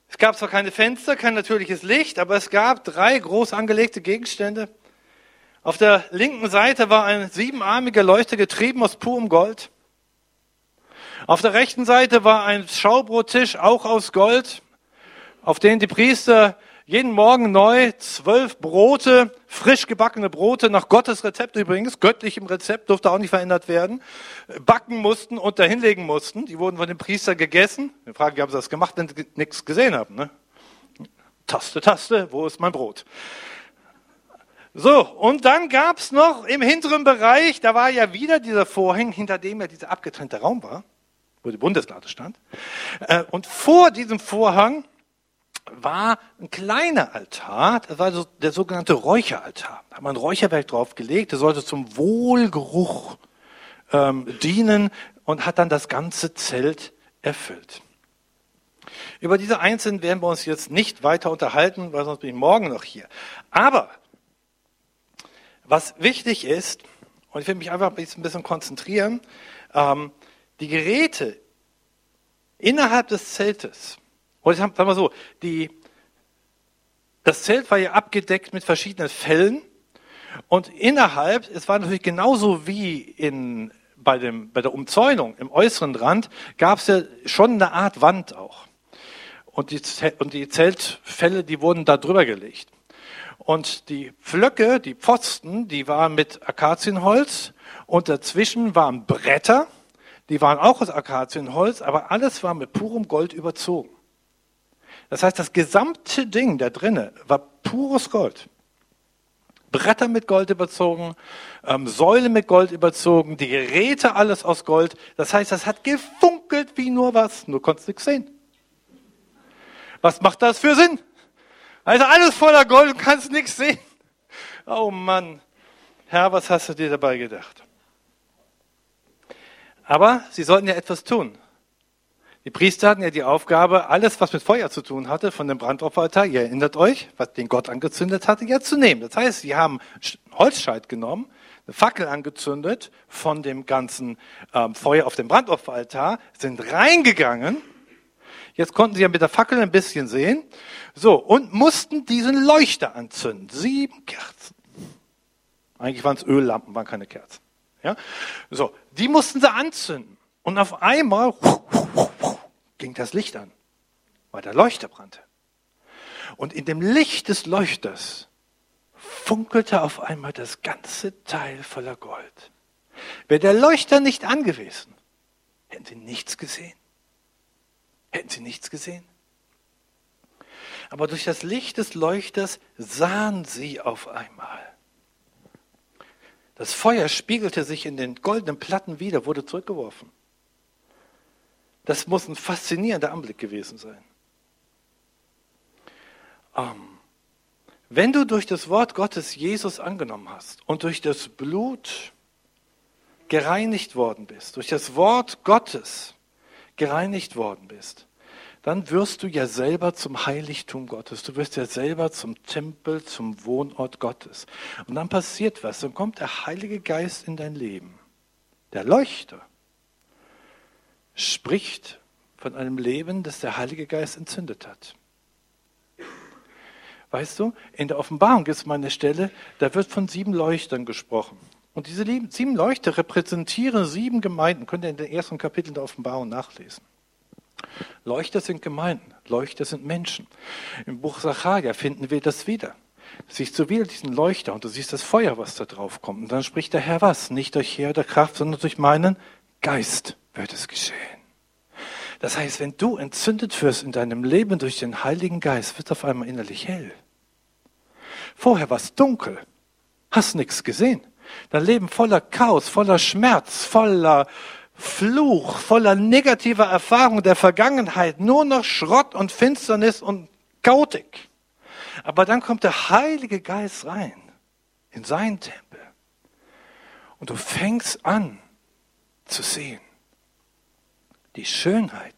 Es gab zwar keine Fenster, kein natürliches Licht, aber es gab drei groß angelegte Gegenstände. Auf der linken Seite war ein siebenarmiger Leuchter getrieben aus purem Gold. Auf der rechten Seite war ein Schaubrottisch, auch aus Gold, auf den die Priester jeden Morgen neu zwölf Brote, frisch gebackene Brote, nach Gottes Rezept übrigens, göttlichem Rezept, durfte auch nicht verändert werden, backen mussten und dahinlegen mussten. Die wurden von dem Priester gegessen. Wir fragen, wie haben sie das gemacht, wenn sie nichts gesehen haben? Ne? Taste, Taste, wo ist mein Brot? So, und dann gab's noch im hinteren Bereich, da war ja wieder dieser Vorhang, hinter dem ja dieser abgetrennte Raum war, wo die Bundeslade stand. Äh, und vor diesem Vorhang war ein kleiner Altar, das war der sogenannte Räucheraltar. Da hat man ein Räucherwerk draufgelegt, der sollte zum Wohlgeruch ähm, dienen und hat dann das ganze Zelt erfüllt. Über diese Einzelnen werden wir uns jetzt nicht weiter unterhalten, weil sonst bin ich morgen noch hier. Aber was wichtig ist, und ich will mich einfach ein bisschen konzentrieren, ähm, die Geräte innerhalb des Zeltes, oder sagen wir so, die, das Zelt war ja abgedeckt mit verschiedenen Fällen und innerhalb, es war natürlich genauso wie in, bei, dem, bei der Umzäunung im äußeren Rand, gab es ja schon eine Art Wand auch. Und die, und die Zeltfälle, die wurden da drüber gelegt. Und die Pflöcke, die Pfosten, die waren mit Akazienholz und dazwischen waren Bretter, die waren auch aus Akazienholz, aber alles war mit purem Gold überzogen. Das heißt, das gesamte Ding da drinnen war pures Gold. Bretter mit Gold überzogen, ähm, Säule mit Gold überzogen, die Geräte alles aus Gold. Das heißt, das hat gefunkelt wie nur was, nur konntest nichts sehen. Was macht das für Sinn? Also alles voller Gold und kannst nichts sehen. Oh Mann, Herr, was hast du dir dabei gedacht? Aber sie sollten ja etwas tun. Die Priester hatten ja die Aufgabe, alles, was mit Feuer zu tun hatte, von dem Brandopferaltar, ihr erinnert euch, was den Gott angezündet hatte, ja zu nehmen. Das heißt, sie haben Holzscheit genommen, eine Fackel angezündet von dem ganzen ähm, Feuer auf dem Brandopferaltar, sind reingegangen Jetzt konnten sie ja mit der Fackel ein bisschen sehen. So, und mussten diesen Leuchter anzünden. Sieben Kerzen. Eigentlich waren es Öllampen, waren keine Kerzen. Ja? So, die mussten sie anzünden. Und auf einmal ging das Licht an, weil der Leuchter brannte. Und in dem Licht des Leuchters funkelte auf einmal das ganze Teil voller Gold. Wäre der Leuchter nicht angewiesen, hätten sie nichts gesehen. Hätten sie nichts gesehen? Aber durch das Licht des Leuchters sahen sie auf einmal. Das Feuer spiegelte sich in den goldenen Platten wieder, wurde zurückgeworfen. Das muss ein faszinierender Anblick gewesen sein. Ähm, wenn du durch das Wort Gottes Jesus angenommen hast und durch das Blut gereinigt worden bist, durch das Wort Gottes gereinigt worden bist, dann wirst du ja selber zum Heiligtum Gottes. Du wirst ja selber zum Tempel, zum Wohnort Gottes. Und dann passiert was. Dann kommt der Heilige Geist in dein Leben. Der Leuchter spricht von einem Leben, das der Heilige Geist entzündet hat. Weißt du, in der Offenbarung gibt es mal eine Stelle, da wird von sieben Leuchtern gesprochen. Und diese sieben Leuchter repräsentieren sieben Gemeinden. Könnt ihr in den ersten Kapiteln der Offenbarung nachlesen. Leuchter sind Gemeinden, Leuchter sind Menschen. Im Buch Sacharja finden wir das wieder. Siehst du wieder diesen Leuchter und du siehst das Feuer, was da drauf kommt. Und dann spricht der Herr was? Nicht durch Heer der Kraft, sondern durch meinen Geist wird es geschehen. Das heißt, wenn du entzündet wirst in deinem Leben durch den Heiligen Geist, wird auf einmal innerlich hell. Vorher war es dunkel, hast nichts gesehen. Dein Leben voller Chaos, voller Schmerz, voller Fluch, voller negativer Erfahrungen der Vergangenheit, nur noch Schrott und Finsternis und Chaotik. Aber dann kommt der Heilige Geist rein in seinen Tempel und du fängst an zu sehen die Schönheit,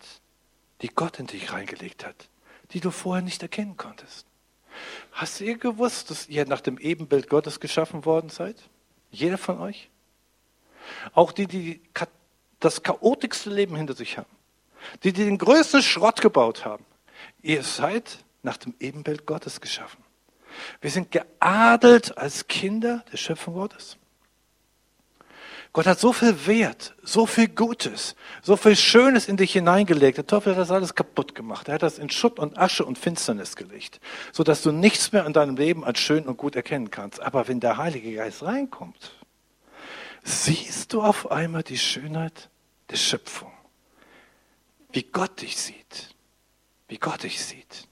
die Gott in dich reingelegt hat, die du vorher nicht erkennen konntest. Hast ihr gewusst, dass ihr nach dem Ebenbild Gottes geschaffen worden seid? Jeder von euch? Auch die, die das chaotischste Leben hinter sich haben, die, die den größten Schrott gebaut haben. Ihr seid nach dem Ebenbild Gottes geschaffen. Wir sind geadelt als Kinder der Schöpfung Gottes. Gott hat so viel Wert, so viel Gutes, so viel Schönes in dich hineingelegt. Der Teufel hat das alles kaputt gemacht. Er hat das in Schutt und Asche und Finsternis gelegt, so dass du nichts mehr in deinem Leben als schön und gut erkennen kannst. Aber wenn der Heilige Geist reinkommt, siehst du auf einmal die Schönheit der Schöpfung. Wie Gott dich sieht. Wie Gott dich sieht.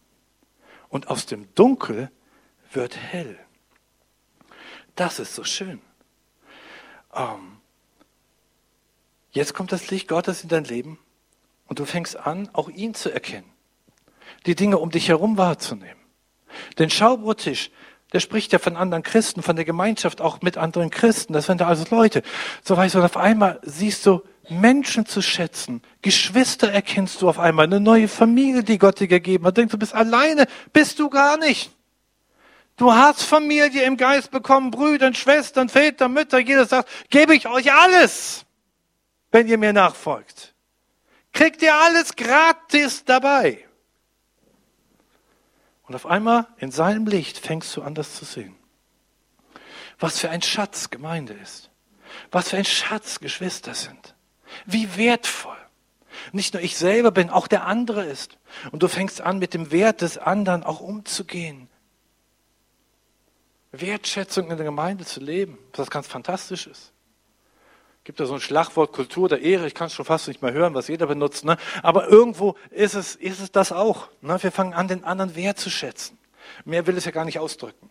Und aus dem Dunkel wird hell. Das ist so schön. Ähm, jetzt kommt das Licht Gottes in dein Leben und du fängst an, auch ihn zu erkennen. Die Dinge um dich herum wahrzunehmen. Den Schaubrottisch, der spricht ja von anderen Christen, von der Gemeinschaft auch mit anderen Christen. Das sind da also Leute. So weißt du, und auf einmal siehst du Menschen zu schätzen. Geschwister erkennst du auf einmal. Eine neue Familie, die Gott dir gegeben hat. Denkst du bist alleine. Bist du gar nicht. Du hast Familie im Geist bekommen, Brüder, Schwestern, Väter, Mütter. Jeder sagt, gebe ich euch alles, wenn ihr mir nachfolgt. Kriegt ihr alles gratis dabei. Und auf einmal in seinem Licht fängst du an, das zu sehen. Was für ein Schatz Gemeinde ist. Was für ein Schatz Geschwister sind. Wie wertvoll. Nicht nur ich selber bin, auch der andere ist. Und du fängst an, mit dem Wert des anderen auch umzugehen. Wertschätzung in der Gemeinde zu leben, was ganz fantastisch ist. Gibt ja so ein Schlagwort Kultur der Ehre, ich kann es schon fast nicht mehr hören, was jeder benutzt, ne? aber irgendwo ist es, ist es das auch. Ne? Wir fangen an, den anderen wertzuschätzen. Mehr will es ja gar nicht ausdrücken.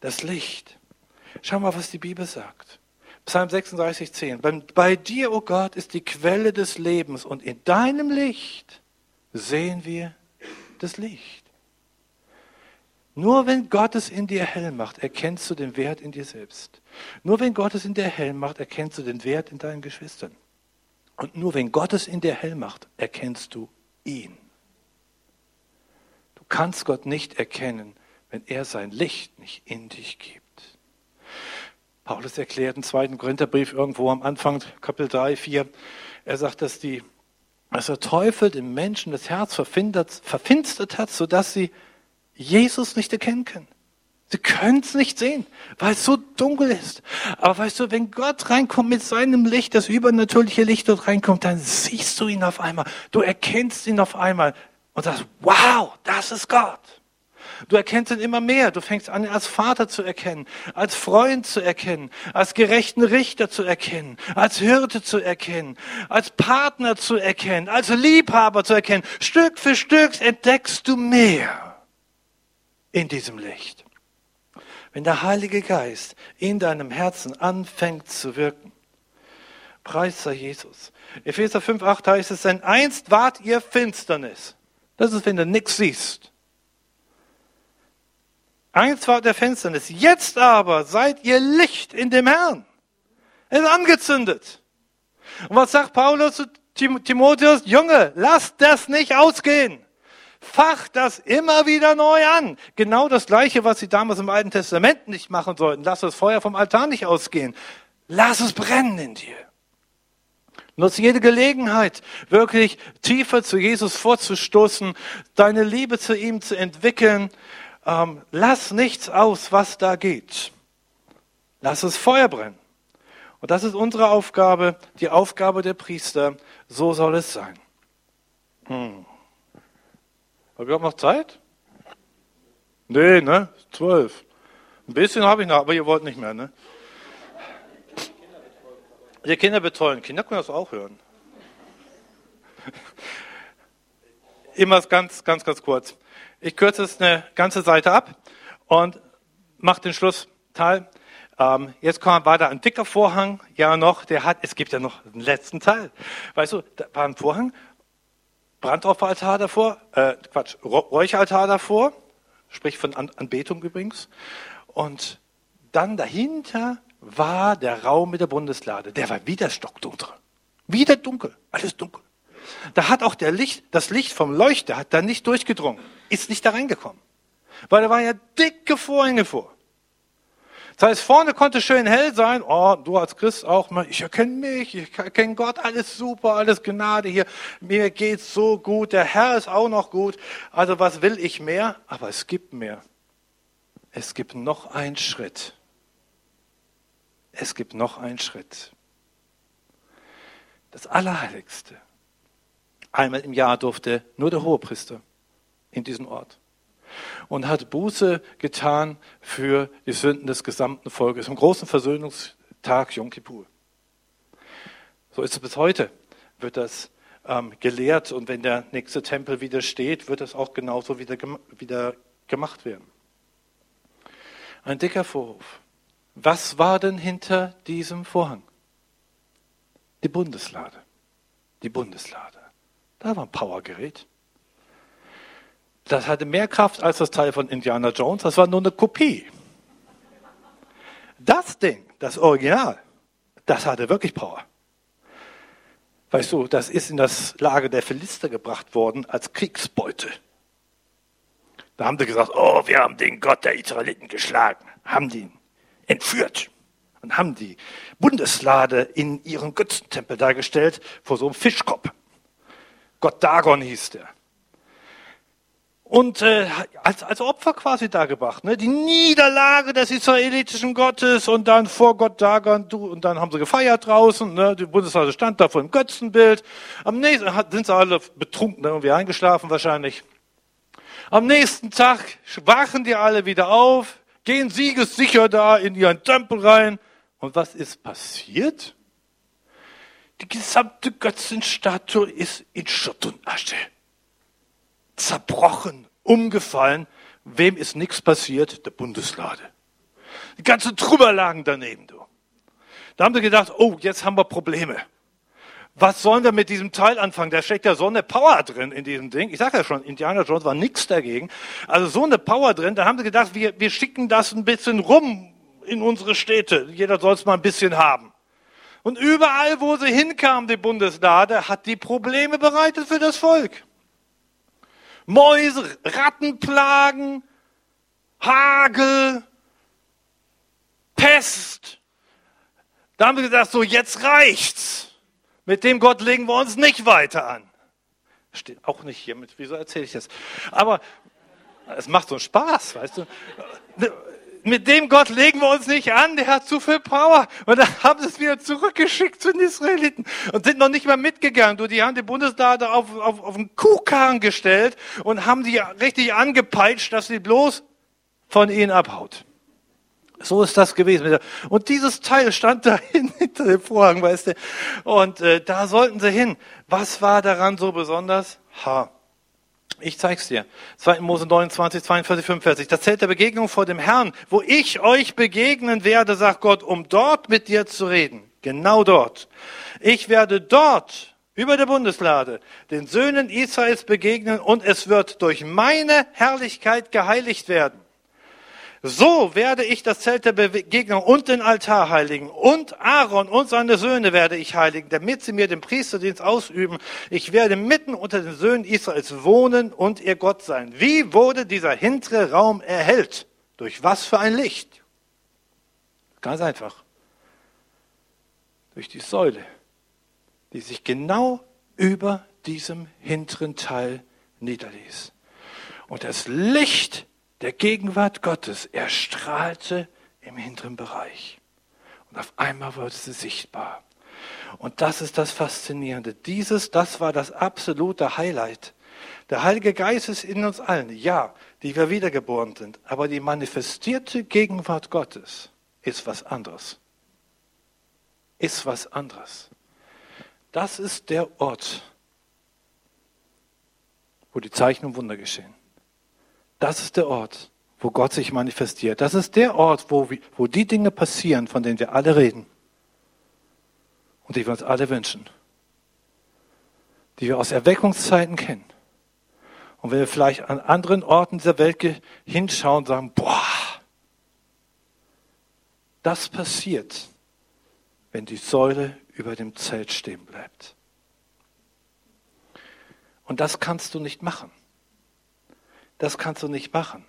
Das Licht. Schau mal, was die Bibel sagt. Psalm 36, 10. Bei, bei dir, o oh Gott, ist die Quelle des Lebens und in deinem Licht sehen wir das Licht. Nur wenn Gott es in dir hell macht, erkennst du den Wert in dir selbst. Nur wenn Gott es in dir hell macht, erkennst du den Wert in deinen Geschwistern. Und nur wenn Gott es in dir hell macht, erkennst du ihn. Du kannst Gott nicht erkennen, wenn er sein Licht nicht in dich gibt. Paulus erklärt im zweiten Korintherbrief irgendwo am Anfang, Kapitel 3, 4, er sagt, dass, die, dass der Teufel dem Menschen das Herz verfinstert hat, sodass sie Jesus nicht erkennen können. Sie können es nicht sehen, weil es so dunkel ist. Aber weißt du, wenn Gott reinkommt mit seinem Licht, das übernatürliche Licht dort reinkommt, dann siehst du ihn auf einmal. Du erkennst ihn auf einmal und sagst, wow, das ist Gott. Du erkennst ihn immer mehr. Du fängst an, ihn als Vater zu erkennen, als Freund zu erkennen, als gerechten Richter zu erkennen, als Hirte zu erkennen, als Partner zu erkennen, als Liebhaber zu erkennen. Stück für Stück entdeckst du mehr in diesem Licht. Wenn der Heilige Geist in deinem Herzen anfängt zu wirken, preis sei Jesus. Epheser 5, 8 heißt es, denn einst wart ihr Finsternis. Das ist, wenn du nichts siehst. Einst wart ihr Finsternis. Jetzt aber seid ihr Licht in dem Herrn. Es ist angezündet. Und was sagt Paulus zu Timotheus? Junge, lass das nicht ausgehen. Fach das immer wieder neu an. Genau das Gleiche, was sie damals im Alten Testament nicht machen sollten. Lass das Feuer vom Altar nicht ausgehen. Lass es brennen in dir. Nutze jede Gelegenheit, wirklich tiefer zu Jesus vorzustoßen, deine Liebe zu ihm zu entwickeln. Ähm, lass nichts aus, was da geht. Lass es Feuer brennen. Und das ist unsere Aufgabe, die Aufgabe der Priester. So soll es sein. Hm. Habe ich auch noch Zeit? Nee, ne? Zwölf. Ein bisschen habe ich noch, aber ihr wollt nicht mehr, ne? Die Kinder betreuen. Kinder können das auch hören. Immer ganz, ganz, ganz kurz. Ich kürze es eine ganze Seite ab und mache den Schlussteil. Ähm, jetzt kommt weiter ein dicker Vorhang. Ja, noch, der hat, es gibt ja noch einen letzten Teil. Weißt du, da war ein Vorhang Brandopferaltar davor, äh, Quatsch, Räucheraltar davor, sprich von Anbetung übrigens. Und dann dahinter war der Raum mit der Bundeslade. Der war wieder stockdunkel. Wieder dunkel, alles dunkel. Da hat auch der Licht, das Licht vom Leuchter hat da nicht durchgedrungen, ist nicht da reingekommen. Weil da war ja dicke Vorhänge vor. Das heißt, vorne konnte schön hell sein. Oh, du als Christ auch mal. Ich erkenne mich, ich erkenne Gott, alles super, alles Gnade hier. Mir geht's so gut. Der Herr ist auch noch gut. Also was will ich mehr? Aber es gibt mehr. Es gibt noch einen Schritt es gibt noch einen Schritt. Das Allerheiligste. Einmal im Jahr durfte nur der Hohepriester in diesen Ort und hat Buße getan für die Sünden des gesamten Volkes. Im großen Versöhnungstag Yom Kippur. So ist es bis heute, wird das ähm, gelehrt und wenn der nächste Tempel wieder steht, wird das auch genauso wieder, wieder gemacht werden. Ein dicker Vorhof. Was war denn hinter diesem Vorhang? Die Bundeslade. Die Bundeslade. Da war ein Powergerät. Das hatte mehr Kraft als das Teil von Indiana Jones. Das war nur eine Kopie. Das Ding, das Original, das hatte wirklich Power. Weißt du, das ist in das Lager der Philister gebracht worden als Kriegsbeute. Da haben sie gesagt, oh, wir haben den Gott der Israeliten geschlagen, haben ihn entführt und haben die Bundeslade in ihren Götzentempel dargestellt vor so einem Fischkopf. Gott Dagon hieß der und äh, als, als Opfer quasi dargebracht. Ne? Die Niederlage des israelitischen Gottes und dann vor Gott Dagon, du, und dann haben sie gefeiert draußen. Ne? Die Bundeswehr stand da vor dem Götzenbild. Am nächsten sind sie alle betrunken, irgendwie eingeschlafen wahrscheinlich. Am nächsten Tag wachen die alle wieder auf, gehen siegessicher da in ihren Tempel rein. Und was ist passiert? Die gesamte Götzenstatue ist in Schutt und Asche zerbrochen, umgefallen. Wem ist nichts passiert? Der Bundeslade. Die ganze Trümmer lagen daneben, du. Da haben sie gedacht, oh, jetzt haben wir Probleme. Was sollen wir mit diesem Teil anfangen? Da steckt ja so eine Power drin in diesem Ding. Ich sage ja schon, Indiana Jones war nichts dagegen. Also so eine Power drin. Da haben sie gedacht, wir, wir schicken das ein bisschen rum in unsere Städte. Jeder soll es mal ein bisschen haben. Und überall, wo sie hinkam, die Bundeslade, hat die Probleme bereitet für das Volk. Mäuse, Rattenplagen, Hagel, Pest. Da haben wir gesagt, so jetzt reicht's. Mit dem Gott legen wir uns nicht weiter an. Steht auch nicht hier mit, wieso erzähle ich das? Aber es macht so Spaß, weißt du mit dem Gott legen wir uns nicht an, der hat zu viel Power. Und dann haben sie es wieder zurückgeschickt zu den Israeliten und sind noch nicht mal mitgegangen. Du, die haben die Bundesdate auf, auf, auf einen Kuhkarren gestellt und haben die richtig angepeitscht, dass sie bloß von ihnen abhaut. So ist das gewesen. Und dieses Teil stand da hinter dem Vorhang, weißt du. Und äh, da sollten sie hin. Was war daran so besonders? Ha, ich zeig's dir. 2. Mose 29, 42, 45. Das Zelt der Begegnung vor dem Herrn, wo ich euch begegnen werde, sagt Gott, um dort mit dir zu reden. Genau dort. Ich werde dort über der Bundeslade den Söhnen Israels begegnen und es wird durch meine Herrlichkeit geheiligt werden. So werde ich das Zelt der Begegnung und den Altar heiligen und Aaron und seine Söhne werde ich heiligen, damit sie mir den Priesterdienst ausüben. Ich werde mitten unter den Söhnen Israels wohnen und ihr Gott sein. Wie wurde dieser hintere Raum erhellt? Durch was für ein Licht? Ganz einfach. Durch die Säule, die sich genau über diesem hinteren Teil niederließ. Und das Licht der Gegenwart Gottes erstrahlte im hinteren Bereich. Und auf einmal wurde sie sichtbar. Und das ist das Faszinierende. Dieses, das war das absolute Highlight. Der Heilige Geist ist in uns allen, ja, die wir wiedergeboren sind. Aber die manifestierte Gegenwart Gottes ist was anderes. Ist was anderes. Das ist der Ort, wo die Zeichen und Wunder geschehen. Das ist der Ort, wo Gott sich manifestiert. Das ist der Ort, wo, wo die Dinge passieren, von denen wir alle reden und die wir uns alle wünschen, die wir aus Erweckungszeiten kennen. Und wenn wir vielleicht an anderen Orten dieser Welt hinschauen und sagen, boah, das passiert, wenn die Säule über dem Zelt stehen bleibt. Und das kannst du nicht machen. Das kannst du nicht machen.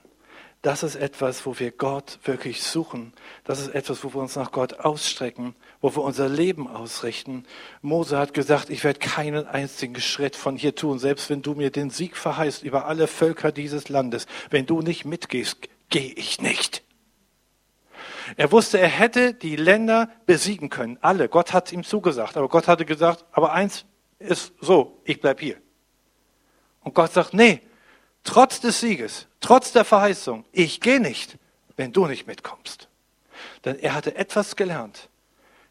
Das ist etwas, wo wir Gott wirklich suchen. Das ist etwas, wo wir uns nach Gott ausstrecken, wo wir unser Leben ausrichten. Mose hat gesagt, ich werde keinen einzigen Schritt von hier tun, selbst wenn du mir den Sieg verheißt über alle Völker dieses Landes. Wenn du nicht mitgehst, gehe ich nicht. Er wusste, er hätte die Länder besiegen können. Alle. Gott hat ihm zugesagt. Aber Gott hatte gesagt, aber eins ist so, ich bleib hier. Und Gott sagt, nee, trotz des Sieges, trotz der Verheißung, ich gehe nicht, wenn du nicht mitkommst. Denn er hatte etwas gelernt,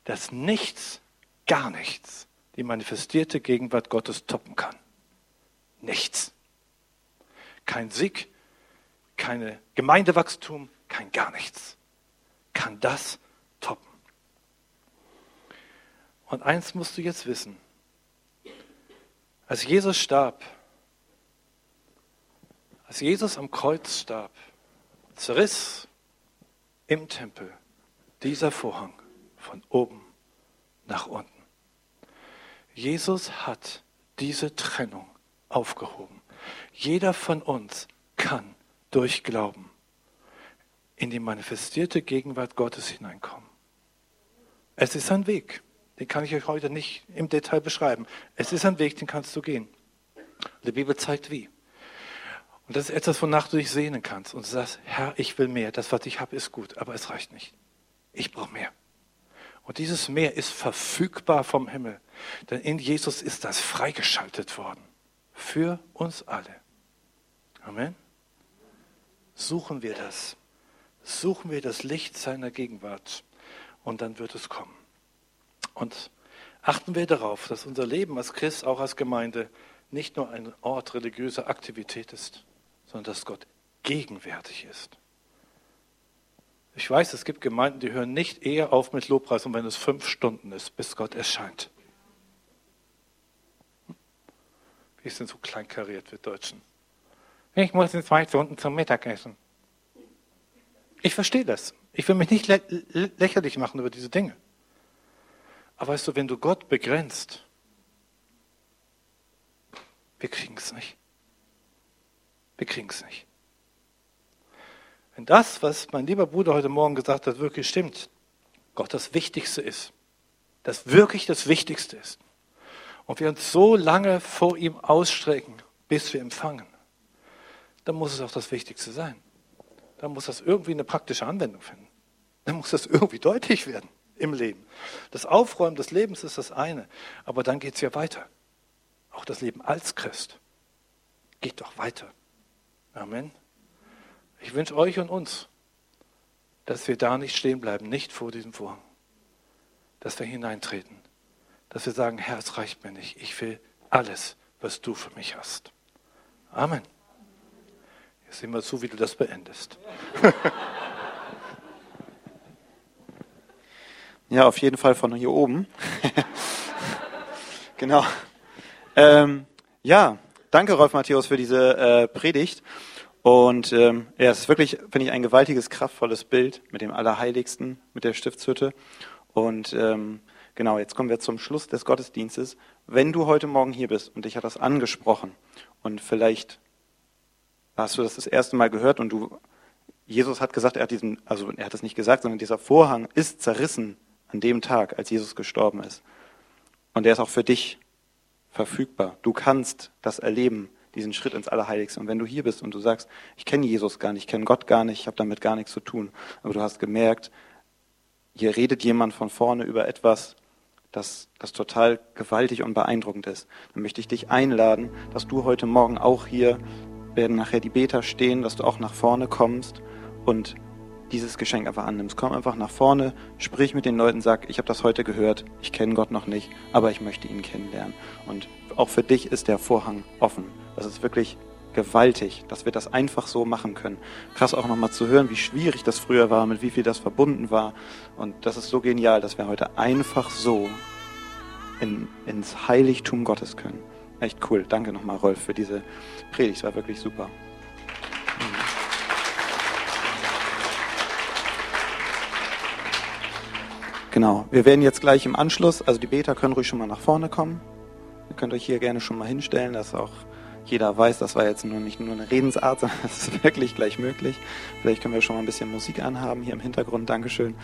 dass nichts, gar nichts die manifestierte Gegenwart Gottes toppen kann. Nichts. Kein Sieg, keine Gemeindewachstum, kein gar nichts. Kann das toppen. Und eins musst du jetzt wissen. Als Jesus starb, als Jesus am Kreuz starb, zerriss im Tempel dieser Vorhang von oben nach unten. Jesus hat diese Trennung aufgehoben. Jeder von uns kann durch Glauben in die manifestierte Gegenwart Gottes hineinkommen. Es ist ein Weg, den kann ich euch heute nicht im Detail beschreiben. Es ist ein Weg, den kannst du gehen. Die Bibel zeigt wie. Und das ist etwas, wonach du dich sehnen kannst und sagst, Herr, ich will mehr. Das, was ich habe, ist gut, aber es reicht nicht. Ich brauche mehr. Und dieses Meer ist verfügbar vom Himmel. Denn in Jesus ist das freigeschaltet worden. Für uns alle. Amen. Suchen wir das. Suchen wir das Licht seiner Gegenwart. Und dann wird es kommen. Und achten wir darauf, dass unser Leben als Christ, auch als Gemeinde, nicht nur ein Ort religiöser Aktivität ist, sondern dass Gott gegenwärtig ist. Ich weiß, es gibt Gemeinden, die hören nicht eher auf mit Lobpreis, und wenn es fünf Stunden ist, bis Gott erscheint. Wir sind so kleinkariert, wir Deutschen. Ich muss in zwei Stunden zum Mittagessen. Ich verstehe das. Ich will mich nicht lä lächerlich machen über diese Dinge. Aber weißt du, wenn du Gott begrenzt, wir kriegen es nicht. Wir kriegen es nicht. Wenn das, was mein lieber Bruder heute Morgen gesagt hat, wirklich stimmt, Gott das Wichtigste ist, das wirklich das Wichtigste ist, und wir uns so lange vor ihm ausstrecken, bis wir empfangen, dann muss es auch das Wichtigste sein. Dann muss das irgendwie eine praktische Anwendung finden. Dann muss das irgendwie deutlich werden im Leben. Das Aufräumen des Lebens ist das eine, aber dann geht es ja weiter. Auch das Leben als Christ geht doch weiter. Amen. Ich wünsche euch und uns, dass wir da nicht stehen bleiben, nicht vor diesem Vorhang. Dass wir hineintreten. Dass wir sagen, Herr, es reicht mir nicht. Ich will alles, was du für mich hast. Amen. Jetzt sehen wir zu, wie du das beendest. Ja, auf jeden Fall von hier oben. genau. Ähm, ja, danke Rolf Matthäus für diese äh, Predigt. Und ähm, ja, es ist wirklich, finde ich, ein gewaltiges, kraftvolles Bild mit dem Allerheiligsten, mit der Stiftshütte. Und ähm, genau, jetzt kommen wir zum Schluss des Gottesdienstes. Wenn du heute Morgen hier bist und dich hat das angesprochen und vielleicht hast du das das erste Mal gehört und du, Jesus hat gesagt, er hat diesen, also er hat es nicht gesagt, sondern dieser Vorhang ist zerrissen an dem Tag, als Jesus gestorben ist. Und er ist auch für dich verfügbar. Du kannst das erleben, diesen Schritt ins Allerheiligste. Und wenn du hier bist und du sagst, ich kenne Jesus gar nicht, ich kenne Gott gar nicht, ich habe damit gar nichts zu tun, aber du hast gemerkt, hier redet jemand von vorne über etwas, das, das total gewaltig und beeindruckend ist, dann möchte ich dich einladen, dass du heute Morgen auch hier, werden nachher die Beter stehen, dass du auch nach vorne kommst und dieses Geschenk einfach annimmst. Komm einfach nach vorne, sprich mit den Leuten, sag, ich habe das heute gehört, ich kenne Gott noch nicht, aber ich möchte ihn kennenlernen. Und auch für dich ist der Vorhang offen. Das ist wirklich gewaltig, dass wir das einfach so machen können. Krass auch nochmal zu hören, wie schwierig das früher war, mit wie viel das verbunden war. Und das ist so genial, dass wir heute einfach so in, ins Heiligtum Gottes können. Echt cool. Danke nochmal, Rolf, für diese Predigt. Es war wirklich super. Genau, wir werden jetzt gleich im Anschluss, also die Beter können ruhig schon mal nach vorne kommen. Ihr könnt euch hier gerne schon mal hinstellen, dass auch jeder weiß, das war jetzt nur nicht nur eine Redensart, sondern es ist wirklich gleich möglich. Vielleicht können wir schon mal ein bisschen Musik anhaben hier im Hintergrund. Dankeschön.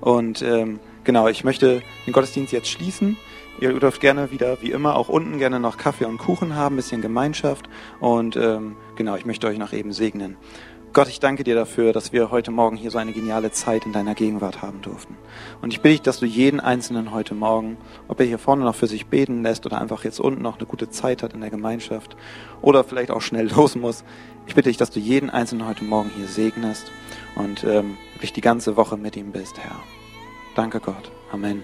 Und ähm, genau, ich möchte den Gottesdienst jetzt schließen. Ihr dürft gerne wieder, wie immer, auch unten gerne noch Kaffee und Kuchen haben, bisschen Gemeinschaft. Und ähm, genau, ich möchte euch noch eben segnen. Gott, ich danke dir dafür, dass wir heute Morgen hier so eine geniale Zeit in deiner Gegenwart haben durften. Und ich bitte dich, dass du jeden Einzelnen heute Morgen, ob er hier vorne noch für sich beten lässt oder einfach jetzt unten noch eine gute Zeit hat in der Gemeinschaft oder vielleicht auch schnell los muss, ich bitte dich, dass du jeden Einzelnen heute Morgen hier segnest und ähm, wirklich die ganze Woche mit ihm bist, Herr. Danke Gott. Amen.